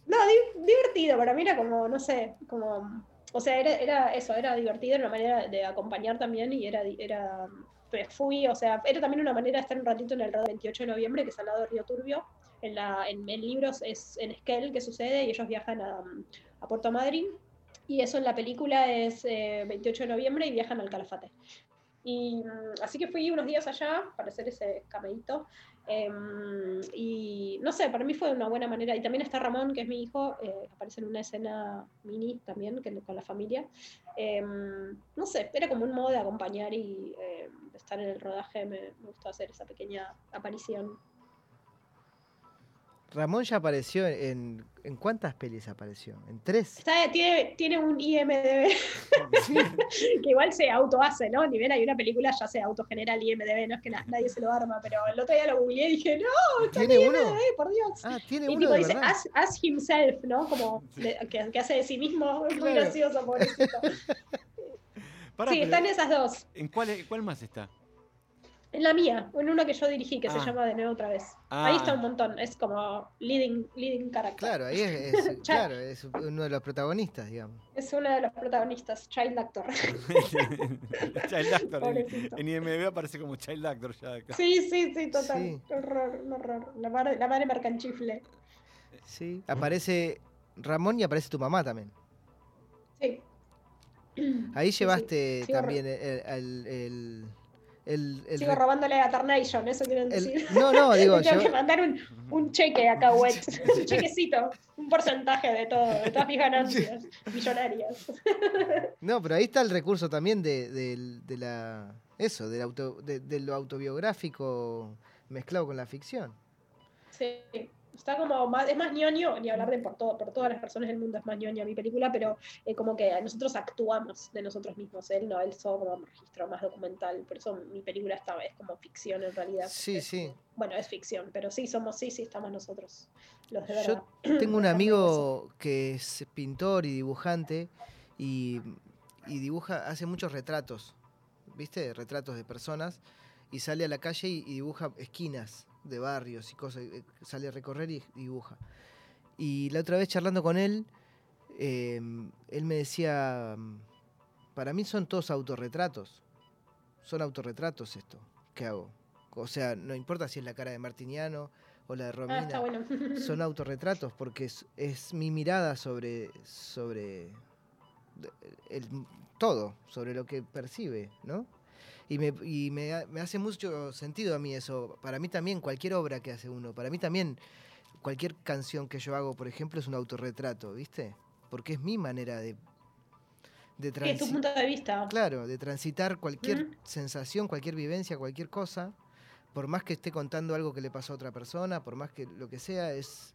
No, di- divertido, para mí era como, no sé, como, o sea, era, era eso, era divertido, era una manera de acompañar también y era, era, pues fui, o sea, era también una manera de estar un ratito en el radio 28 de noviembre, que es al lado de Río Turbio, En, la, en, en libros es en Esquel que sucede y ellos viajan a, a Puerto Madryn. Y eso en la película es eh, 28 de noviembre y viajan al Calafate. Y mm, así que fui unos días allá para hacer ese cameíto. Em, y no sé, para mí fue una buena manera. Y también está Ramón, que es mi hijo, eh, aparece en una escena mini también que, con la familia. Em, no sé, era como un modo de acompañar y de estar en el rodaje. Me gustó hacer esa pequeña aparición. Ramón ya apareció en. ¿En cuántas pelis apareció? ¿En tres? Está- tiene, tiene un IMDB (laughs) que igual se auto hace, ¿no? Ni bien hay una película, ya se autogenera el IMDB, no es que na- nadie se lo arma, pero el otro día lo googleé y dije, no, está en ¿Tiene uno? IMDB, por Dios. Ah, tiene y uno tipo de dice, as, as himself, ¿no? Como de- que, que hace de sí mismo, es muy Claro. gracioso, pobrecito. (laughs) Pará, sí, pero están esas dos. ¿En cuál, cuál más está? En la mía, en una que yo dirigí, que Ah. se llama De nuevo otra vez. Ah. Ahí está un montón, es como leading, leading character. Claro, ahí es, es- (laughs) claro, es uno de los protagonistas, digamos. Es uno de los protagonistas, child actor. (laughs) Child Actor. En, en IMDb aparece como Child Actor ya acá. Sí, sí, sí, total. Sí. Horror, un horror. La madre, la madre mercanchifle. Sí. Aparece Ramón y aparece tu mamá también. Sí. Ahí Sí, llevaste sí. También el, el, el, el- el Sigo robándole a Tarnation, eso quieren el- decir. No, no, (laughs) digo, Tengo yo- que mandar un, un cheque acá, (laughs) wet. Un chequecito. Un porcentaje de todo, de todas mis ganancias millonarias. (laughs) No, pero ahí está el recurso también de, del- de la. Eso, del auto, de, de lo autobiográfico mezclado con la ficción. Sí. Está como más, es más ñoño, ni hablar de por todo, por todas las personas del mundo es más ñoña mi película, pero eh, como que nosotros actuamos de nosotros mismos. Él no, él solo como un registro más documental, por eso mi película esta es como ficción en realidad. Sí, Es sí. bueno, es ficción, pero sí somos, sí, sí, estamos nosotros, los de Yo verdad. tengo un amigo que es pintor y dibujante y, y dibuja, hace muchos retratos, ¿viste? Retratos de personas y sale a la calle y, y dibuja esquinas de barrios y cosas, eh, sale a recorrer y dibuja. Y la otra vez charlando con él, eh, él me decía, para mí son todos autorretratos, son autorretratos esto que hago. O sea, no importa si es la cara de Martiniano o la de Ah, Romina bueno. (laughs) son autorretratos porque es, es mi mirada sobre sobre el, todo sobre lo que percibe no y me, y me, ha- me hace mucho sentido a mí eso. Para mí también cualquier obra que hace uno para mí también cualquier canción que yo hago por ejemplo es un autorretrato viste porque es mi manera de de Es tu punto de vista. Claro, de transitar cualquier sensación, cualquier vivencia, cualquier cosa, por más que esté contando algo que le pasó a otra persona, por más que lo que sea, es,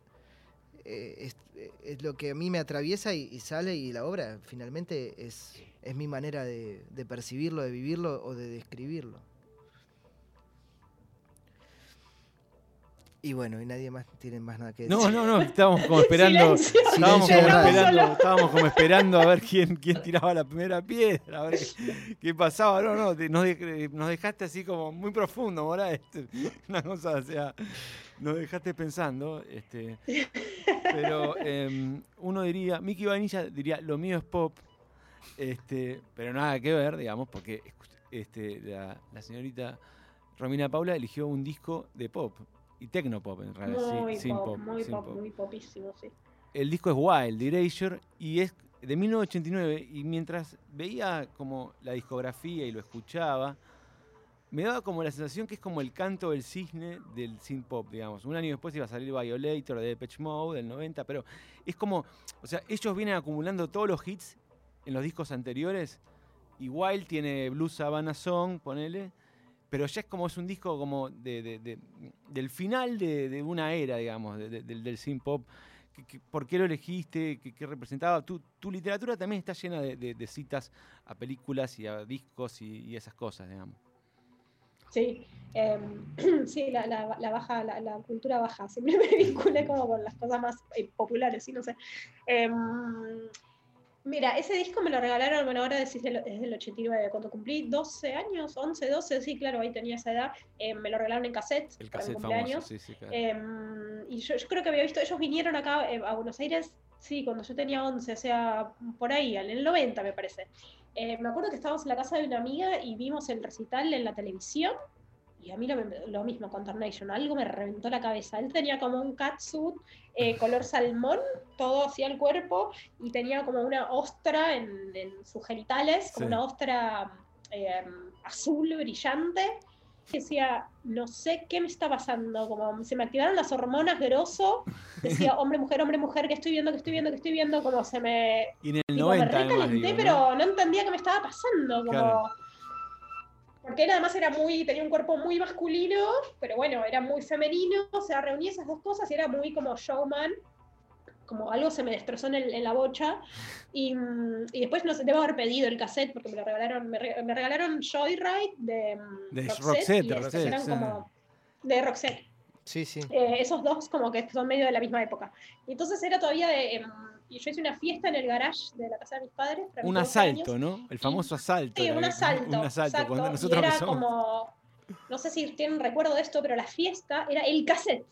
eh, es, es lo que a mí me atraviesa y, y sale y la obra finalmente es, es mi manera de, de percibirlo, de vivirlo o de describirlo. Y bueno, y nadie más tiene más nada que decir. No, no, no, estábamos como esperando. (laughs) Silencio. Estábamos Silencio como esperando, estábamos como esperando a ver quién, quién tiraba la primera piedra, a ver qué, qué pasaba. No, no, te- nos, de- nos dejaste así como muy profundo, Morá, este, (laughs) una cosa, o sea, nos dejaste pensando. Este, pero em, uno diría, Miki Vanilla diría, lo mío es pop, este, pero nada que ver, digamos, porque este, la, la señorita Romina Paula eligió un disco de pop. Y tecnopop en realidad, Muy sin pop, pop. muy sin pop, pop muy popísimo, sí. el disco es Wild, Erasure, y es de 1989, y mientras veía como la discografía y lo escuchaba, me daba como la sensación que es como el canto del cisne del synth pop, digamos. Un año después iba a salir Violator de Depeche Mode del 90, pero es como, o sea, ellos vienen acumulando todos los hits en los discos anteriores, Wild tiene Blue Savannah Song, ponele, pero ya es como es un disco como de, de- de- del final de, una era, digamos, de- de- del, synth pop. ¿Qué- qué- ¿Por qué lo elegiste? ¿Qué, qué representaba? Tu, tu literatura también está llena de citas a películas y a discos y, y esas cosas, digamos. Sí, em, (clears throat) sí, la, la- la baja, la, la cultura baja, siempre me (laughs) vinculé como con las cosas más eh, populares, sí, no sé. Em, mira, ese disco me lo regalaron, bueno, ahora decís es del 89, cuando cumplí 12 años, 11, 12, sí, claro, ahí tenía esa edad, eh, me lo regalaron en cassette El para mi cassette famoso, cumpleaños. sí, sí, claro. Em, y yo, yo creo que había visto, ellos vinieron acá eh, a Buenos Aires, sí, cuando yo tenía 11, o sea, por ahí, en el 90 me parece. Eh, me acuerdo que estábamos en la casa de una amiga y vimos el recital en la televisión y a mí lo, lo mismo con Tornation, algo me reventó la cabeza. Él tenía como un catsuit eh, color salmón, todo hacia el cuerpo, y tenía como una ostra en, en sus genitales, como Sí. una ostra eh, azul brillante. Decía, no sé qué me está pasando, como se me activaron las hormonas grosso, decía hombre, mujer, hombre, mujer, que estoy viendo, que estoy viendo, que estoy viendo, como se me, Y en el me 90 además, recalenté, digo, ¿no? pero no entendía qué me estaba pasando. Como... Claro. Porque él además era muy, tenía un cuerpo muy masculino, pero bueno, era muy femenino, o sea, reunía esas dos cosas y era muy como showman. Como algo se me destrozó en, el- en la bocha. Y, mm, y después no sé, debo haber pedido el cassette porque me lo regalaron, me, re- me regalaron Joyride de, mm, De Roxette, Roxette, y Roxette, eran sí. como de Roxette. Sí, sí. Eh, esos dos como que son medio de la misma época. Y entonces era todavía de... em, y yo hice una fiesta en el garage de la casa de mis padres. para Un 12 años. asalto, ¿no? El famoso asalto. Sí, era un asalto. Un asalto. exacto, Cuando y nosotros era que somos- como... No sé si tienen recuerdo de esto, pero la fiesta era el cassette.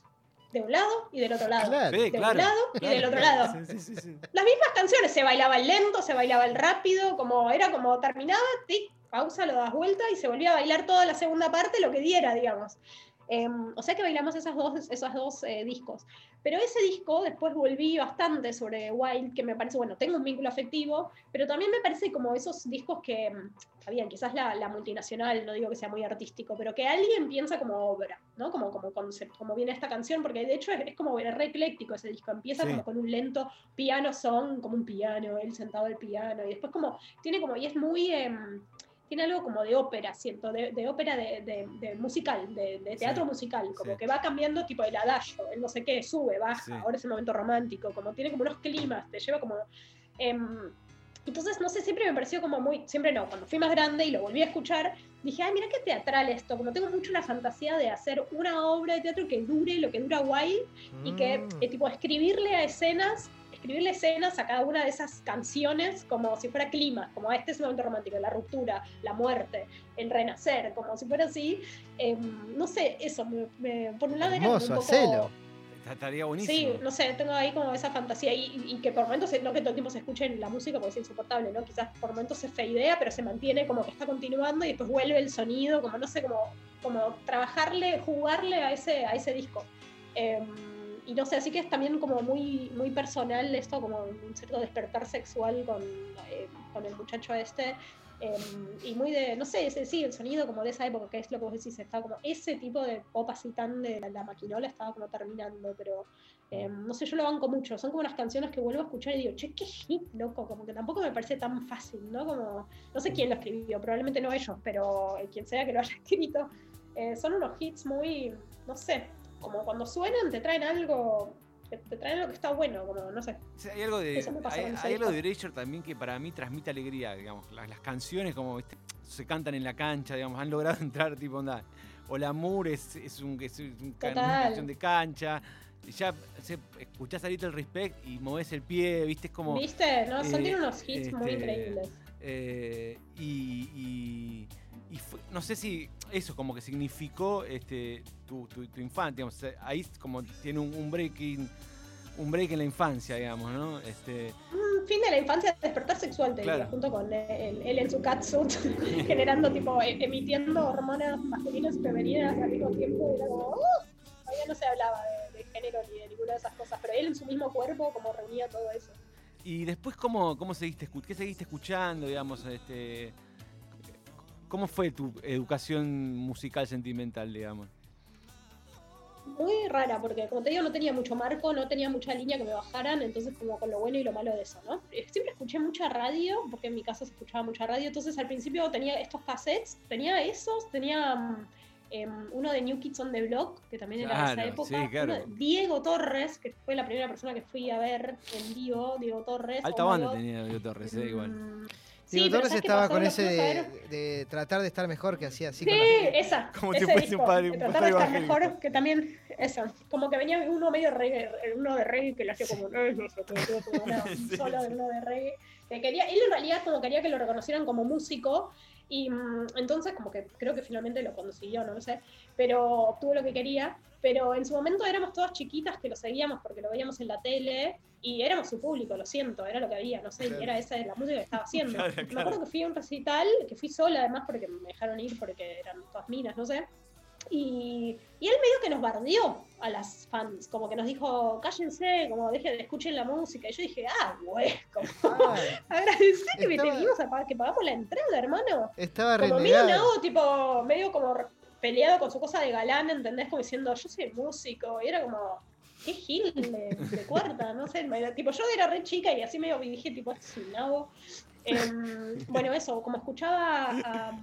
De un lado y del otro lado. Claro. De claro. un lado y del otro claro. lado. Sí, sí, sí, sí. Las mismas canciones, se bailaba el lento, se bailaba el rápido, como era como terminaba, tic, pausa, lo das vuelta y se volvía a bailar toda la segunda parte, lo que diera, digamos. Em, o sea que bailamos esas dos, esos dos eh, discos. Pero ese disco después volví bastante sobre Wild, que me parece, bueno, tengo un vínculo afectivo, pero también me parece como esos discos que, mm, está bien, quizás la, la multinacional, no digo que sea muy artístico, pero que alguien piensa como obra, ¿no? Como, como concepto, como viene esta canción, porque de hecho es, es como re ecléctico ese disco, empieza Sí. como con un lento piano son, como un piano, él sentado al piano, y después como, tiene como, y es muy... em, tiene algo como de ópera, siento, de, de ópera de, de- de musical, de, teatro Sí, musical, como sí. que va cambiando tipo el adagio, el no sé qué, sube, baja, Sí. ahora es el momento romántico, como tiene como unos climas, te lleva como... em, entonces, no sé, siempre me pareció como muy, siempre no, cuando fui más grande y lo volví a escuchar, dije, ay, mira qué teatral esto, como tengo mucho la fantasía de hacer una obra de teatro que dure lo que dura Wild y que, Mm. eh, tipo, escribirle a escenas, escribirle escenas a cada una de esas canciones como si fuera clima, como este es un momento romántico, la ruptura, la muerte, el renacer, como si fuera así. Em, no sé, eso, me, me- por un lado era como Hermoso, un poco... hacelo. Estaría Sí, buenísimo. no sé, tengo ahí como esa fantasía y, y- que por momentos, no que todo el tiempo se escuche la música porque es insoportable, ¿no? Quizás por momentos se feidea, pero se mantiene como que está continuando y después vuelve el sonido, como no sé, como, como trabajarle, jugarle a ese, a ese disco. Em, y no sé, así que es también como muy, muy personal esto, como un cierto despertar sexual con, eh, con el muchacho este. em, y muy de, no sé, ese, sí, el sonido como de esa época, que es lo que vos decís, estaba como ese tipo de pop así tan de la, la maquinola estaba como terminando, pero em, no sé, yo lo banco mucho. Son como unas canciones que vuelvo a escuchar y digo, che, qué hit, loco, como que tampoco me parece tan fácil, ¿no? Como, no sé quién lo escribió, probablemente no ellos, pero eh, quien sea que lo haya (laughs) escrito, eh, son unos hits muy, no sé, como cuando suenan te traen algo, te, te traen algo que está bueno, como, no sé. Hay algo de, hay, algo de Erasure también que para mí transmite alegría, digamos. Las, las canciones como ¿viste? se cantan en la cancha, digamos, han logrado (laughs) entrar tipo onda. O la Moore es, es, un, es un una canción de cancha. Ya se, escuchás a Little Respect y movés el pie, viste, es como. ¿Viste? No, son eh, unos hits muy este, increíbles. eh, y, y- y fue- no sé si eso como que significó este, tu, tu, tu infancia, digamos, eh, ahí como tiene un, un breaking, un break en la infancia, digamos, ¿no? Este, Mm, fin de la infancia, despertar sexual, te Claro. diría, junto con él, él en su catsuit, generando, tipo, e- emitiendo hormonas masculinas y femeninas al mismo tiempo. y Era como, ¡uh! todavía no se hablaba de, de género ni de ninguna de esas cosas, pero él en su mismo cuerpo, como reunía todo eso. y después, ¿cómo, cómo seguiste, qué seguiste escuchando, digamos, este, cómo fue tu educación musical sentimental, digamos? Muy rara, porque como te digo, no tenía mucho marco, no tenía mucha línea que me bajaran, entonces como con lo bueno y lo malo de eso, ¿no? Eh, Siempre escuché mucha radio, porque en mi casa se escuchaba mucha radio, entonces al principio tenía estos cassettes, tenía esos, tenía mm, em, uno de New Kids on the Block, que también era de esa época, sí, claro. uno de Diego Torres, que fue la primera persona que fui a ver en vivo, Diego Torres. Alta banda tenía Diego Torres, eh, igual. Diego sí, Torres ¿sabes qué estaba con Lo ese de, tratar de estar mejor que hacía así Sí, con la gente. esa. Como si ese fuese un padre- un tratar padre de estar evangélico. mejor, que también, eso, como que venía uno medio reggae, uno de reggae que le hacía como, "Eh, no sé, todo, todo, todo", una- un Sí, solo de uno de reggae. Que quería, él en realidad como quería que lo reconocieran como músico, y mm, entonces como que creo que finalmente lo consiguió, no lo sé, pero obtuvo lo que quería, pero en su momento éramos todas chiquitas que lo seguíamos porque lo veíamos en la tele, y éramos su público, lo siento, era lo que había, no sé, y Claro. era esa la música que estaba (laughs) haciendo. Claro, Me claro. acuerdo que fui a un recital, que fui sola además porque me dejaron ir porque eran todas minas, no sé. Y, y él medio que nos bardeó a las fans, como que nos dijo, cállense, como dejen, escuchen la música. Y yo dije, ah, güey, como, Ah, (laughs) agradecer que, me Estaba- teníamos a pa- que pagamos la entrada, hermano. estaba Como medio renegado. Nago, tipo, medio como peleado con su cosa de galán, ¿entendés? Como diciendo, yo soy músico. Y era como, qué gil de, de cuarta, no sé. Tipo, yo era re chica y así medio dije, tipo, es un Nago. Em, bueno, eso, como escuchaba a,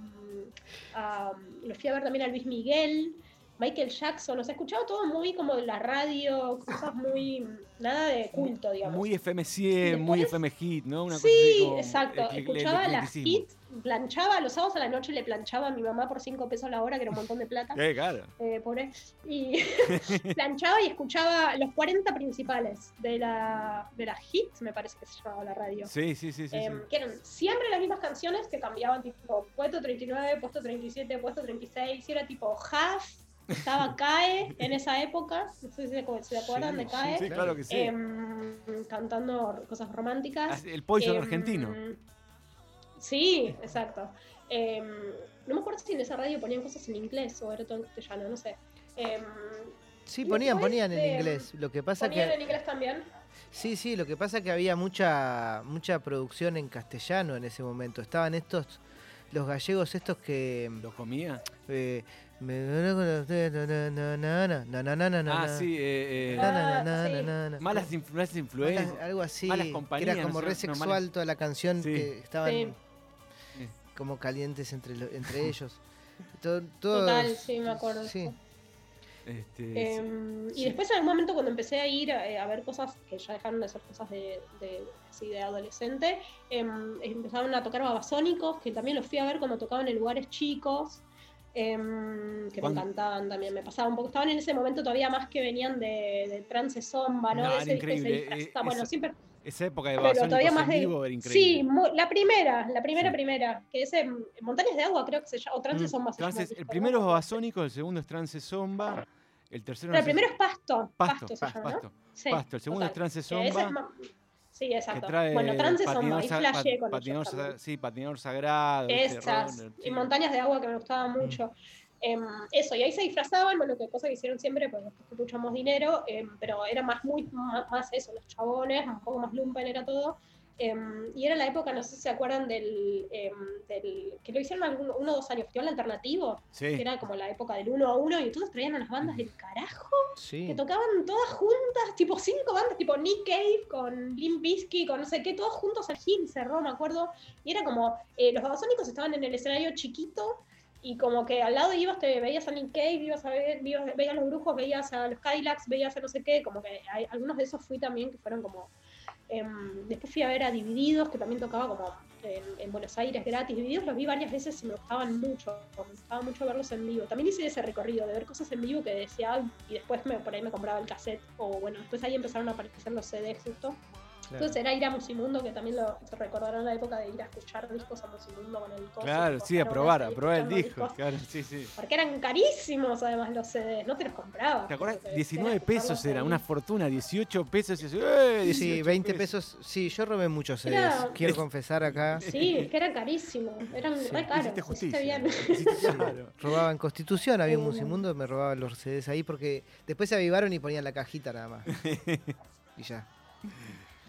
a- Lo fui a ver también a Luis Miguel. Michael Jackson, o sea, escuchaba todo muy como de la radio, cosas muy, nada de culto, digamos. Muy FM 100, muy FM Hit, ¿no? Una cosa así Sí, como exacto. Escuchaba las hits, planchaba, los sábados a la noche le planchaba a mi mamá por 5 pesos la hora, que era un montón de plata. (laughs) Eh, claro. eh, pobre. Y (laughs) planchaba y escuchaba los 40 principales de la, de las hits, me parece que se llamaba la radio. Sí, sí, sí, sí. sí. Em, que eran siempre las mismas canciones que cambiaban, tipo puesto 39, puesto 37, puesto 36, y era tipo Half, estaba (laughs) CAE en esa época, no sé si se, acuerdan de Sí, CAE, Sí, claro que sí. em, cantando cosas románticas. Ah, El pollo Em, argentino. Sí, exacto. Eh, no me acuerdo si en esa radio ponían cosas en inglés o era todo en castellano, no sé. Eh, sí, ponían, ponían en inglés. Lo que pasa ¿Ponían que... en inglés también? Sí, sí, lo que pasa es que había mucha, mucha producción en castellano en ese momento. Estaban estos, los gallegos estos que... ¿Los comía? Eh, Ah, sí, eh, eh. Malas, influencias, algo así, malas compañías, que era como no, re sexual no, toda la canción sí. que estaban sí. Como calientes entre lo- entre (laughs) ellos. Todo, Total, sí, me acuerdo. Sí. Este, sí. Em, y después en algún momento cuando empecé a ir eh, a ver cosas que ya dejaron de ser cosas de, de, así de adolescente, em, empezaron a tocar babasónicos, que también los fui a ver cuando tocaban en lugares chicos, em, que me encantaban también, me pasaba un poco, estaban en ese momento todavía más que venían de, de trance zomba, ¿no? No, De ese disco que se increíble, disfraza- eh, bueno, esa- siempre, Esa época de pero todavía más de... vivo era increíble. Sí, la primera, la primera, Sí. primera, que es en Montañas de Agua creo que se llama, o Trance Mm, Zomba se llama Trances- el primero es ¿no? Babasónicos, el segundo es Trance Zomba, el tercero No, no el primero es Pasto, Pasto, Pasto, se Pasto, llama, ¿no? Pasto, Sí, Pasto. El segundo es total. Trance es Zomba, ma- Sí, exacto. bueno, trance zomba, ahí sa- flashé pat- con patinador. Sí, patinador sagrado. Esas, Runner, y montañas de agua que me gustaban mucho. Em, eso, y ahí se disfrazaban, bueno, que cosa que hicieron siempre, pues después que escuchamos dinero, em, pero era más, muy, más, más eso, los chabones, un poco más lumpen era todo. Em, y era la época, no sé si se acuerdan del, del que lo hicieron algún, uno o dos años, Festival Alternativo, Sí. que era como la época del uno a uno, y entonces traían unas bandas del carajo Sí. que tocaban todas juntas, tipo cinco bandas, tipo Nick Cave con Limp Bizkit, con no sé qué, todos juntos al Gil cerró, me acuerdo. Y era como, eh, los babasónicos estaban en el escenario chiquito y como que al lado ibas, te veías a Nick Cave, ibas a ver, ibas- veías a los brujos, veías a los Cadillacs, veías a no sé qué, como que hay, algunos de esos fui también que fueron como... em, después fui a ver a Divididos, que también tocaba como en, en Buenos Aires gratis. Divididos los vi varias veces y me gustaban mucho, me gustaba mucho verlos en vivo. También hice ese recorrido de ver cosas en vivo que decía, y después me, por ahí me compraba el cassette, o bueno, después ahí empezaron a aparecer los CDs justo. Claro. Entonces era ir a Musimundo, que también lo se recordarán la época de ir a escuchar discos a Musimundo con el coso. Claro, sí, a probar, a probar el disco. discos, Claro, sí, sí. Porque eran carísimos además los CDs, no te los comprabas. ¿Te acuerdas? porque tenías 19 que pesos era, una fortuna, 18 pesos. Y así, ¡eh! 18 Sí, 20 pesos. Sí, yo robé muchos CDs. Era- Quiero (laughs) confesar acá. Sí, es que era carísimo, eran Sí, re caros. Hiciste hiciste justicia. bien. Hiciste- (laughs) claro. Robaba en Constitución, había un Musimundo, me robaban los CDs ahí porque después se avivaron y ponían la cajita nada más. (laughs) Y ya.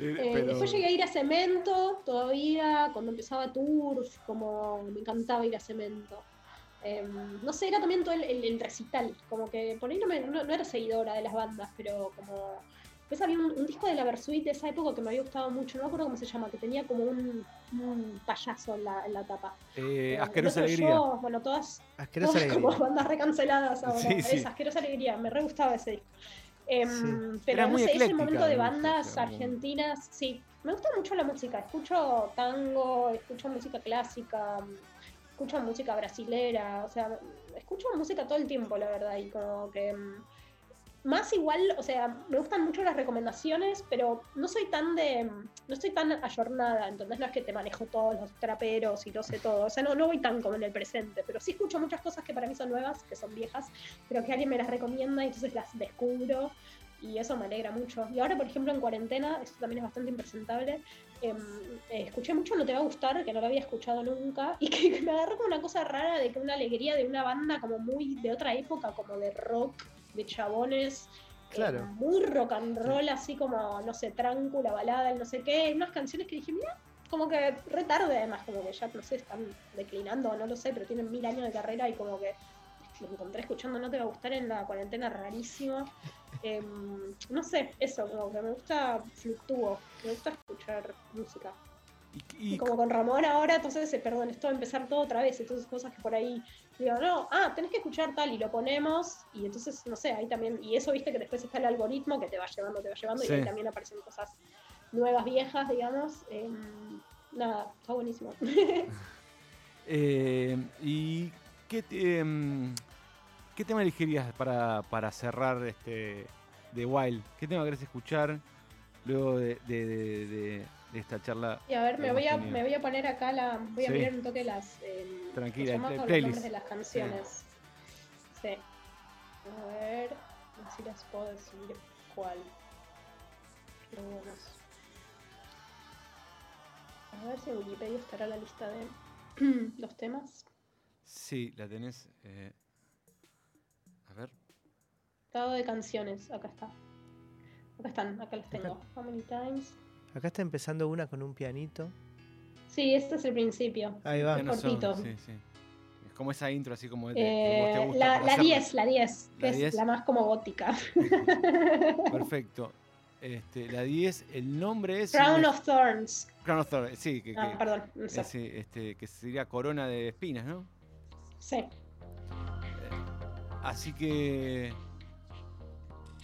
Eh, Pero- Después llegué a ir a Cemento todavía, cuando empezaba Turf, como me encantaba ir a Cemento. Em, no sé, era también todo el, el- el recital, como que por ahí no, me- no- no era seguidora de las bandas, pero como... Después había un, un disco de la Versuit de esa época que me había gustado mucho, no me acuerdo cómo se llama, que tenía como un, un payaso en la, en la tapa. Eh, Eh, asquerosa alegría. Yo, bueno, todas, Asquerosa todas alegría. como bandas recanceladas ahora. Sí, asquerosa alegría, me re gustaba ese disco. Em, Sí. Pero Era no sé, ese ecléctica momento de bandas música, argentinas, sí. Me gusta mucho la música. Escucho tango, escucho música clásica, escucho música brasilera, o sea, escucho música todo el tiempo, la verdad, y como que mm, más igual, o sea, me gustan mucho las recomendaciones, pero no soy tan de, no estoy tan ayornada, entonces no es que te manejo todos los traperos y lo sé todo, o sea, no, no voy tan como en el presente, pero sí escucho muchas cosas que para mí son nuevas, que son viejas, pero que alguien me las recomienda y entonces las descubro y eso me alegra mucho. Y ahora, por ejemplo, en cuarentena, esto también es bastante impresentable, em, eh, escuché mucho No Te Va a Gustar, que no lo había escuchado nunca, y que (laughs) me agarró como una cosa rara de que una alegría de una banda como muy de otra época, como de rock, de chabones. eh, Claro. muy rock and roll, así como, no sé, tranco, la balada, el no sé qué. Unas canciones que dije, mira, como que re tarde además, como que ya, no sé, están declinando, no lo sé, pero tienen mil años de carrera y como que lo encontré escuchando No Te Va a Gustar en la cuarentena rarísimo. (laughs) Em, no sé, eso, como que me gusta, fluctúo, me gusta escuchar música. Y, Y como con Ramón ahora, entonces, eh, perdón, esto va a empezar todo otra vez, entonces cosas que por ahí digo, no, ah, tenés que escuchar tal y lo ponemos, y entonces, no sé, ahí también, y eso viste que después está el algoritmo que te va llevando, te va llevando, Sí. y ahí también aparecen cosas nuevas, viejas, digamos. em, nada, está buenísimo. (laughs) Eh, ¿Y qué, te- em, qué tema elegirías para, para cerrar este The Wild? ¿Qué tema querés escuchar luego de, de- de- de- de esta charla? y a ver, me voy a, tenido? me voy a poner acá la, voy a Sí. mirar un toque las, em, Tranquila, el Con playlist. de las canciones. Sí. A ver, así las puedo decir cuál. Buenos. A ver si en Wikipedia estará la lista de (clears throat) los temas. Sí, la tenés. eh, a ver. Estado de canciones, acá está. Acá están, acá las tengo. How many times? Acá está empezando una con un pianito. Sí, este es el principio. Ahí va. Cortito. sí, sí. Es como esa intro así como de, que vos te Eh, gusta la para la hacerla. 10, la 10, que es 10. la más como gótica. (laughs) Perfecto. Este, la 10, el nombre es. Crown of Thorns. Crown of Thorns, sí, que, Ah, que- perdón, no sé. ese, este, que sería corona de espinas, ¿no? Sí. Así que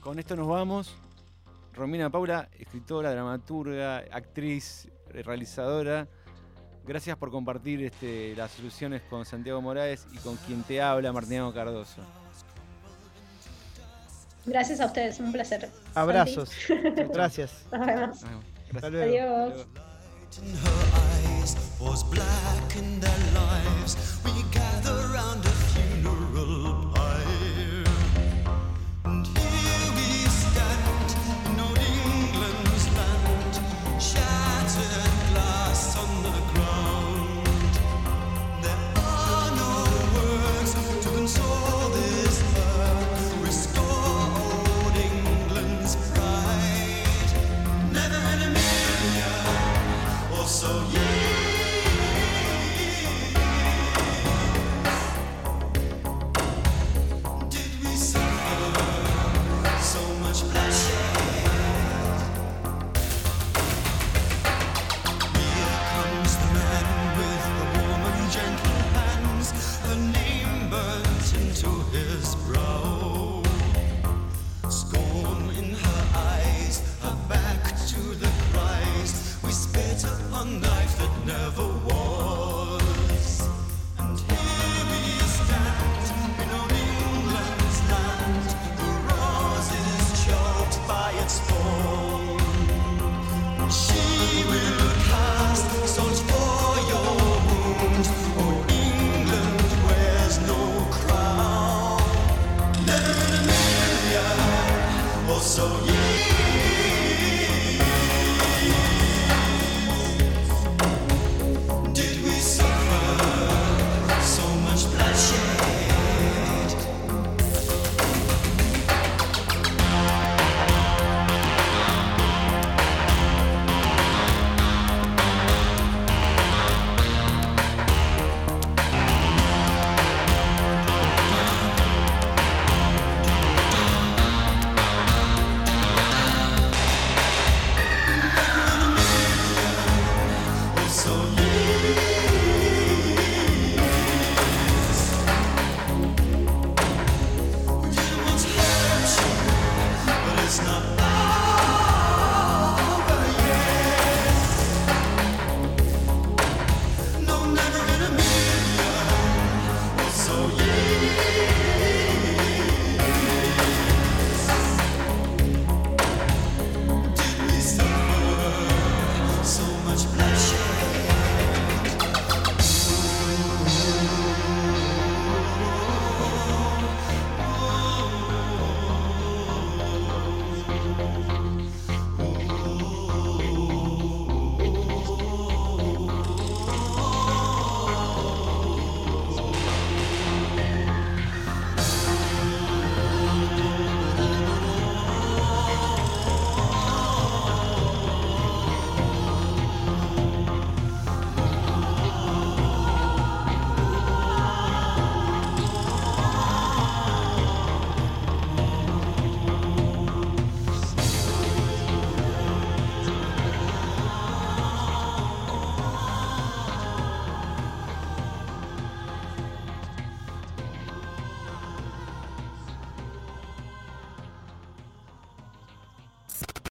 con esto nos vamos. Romina Paula, escritora, dramaturga, actriz, realizadora. Gracias por compartir este, las soluciones con Santiago Morales y con quien te habla, Martiniano Cardoso. Gracias a ustedes, un placer. Abrazos. (laughs) Gracias. Nos vemos. Hasta luego. Adiós. in her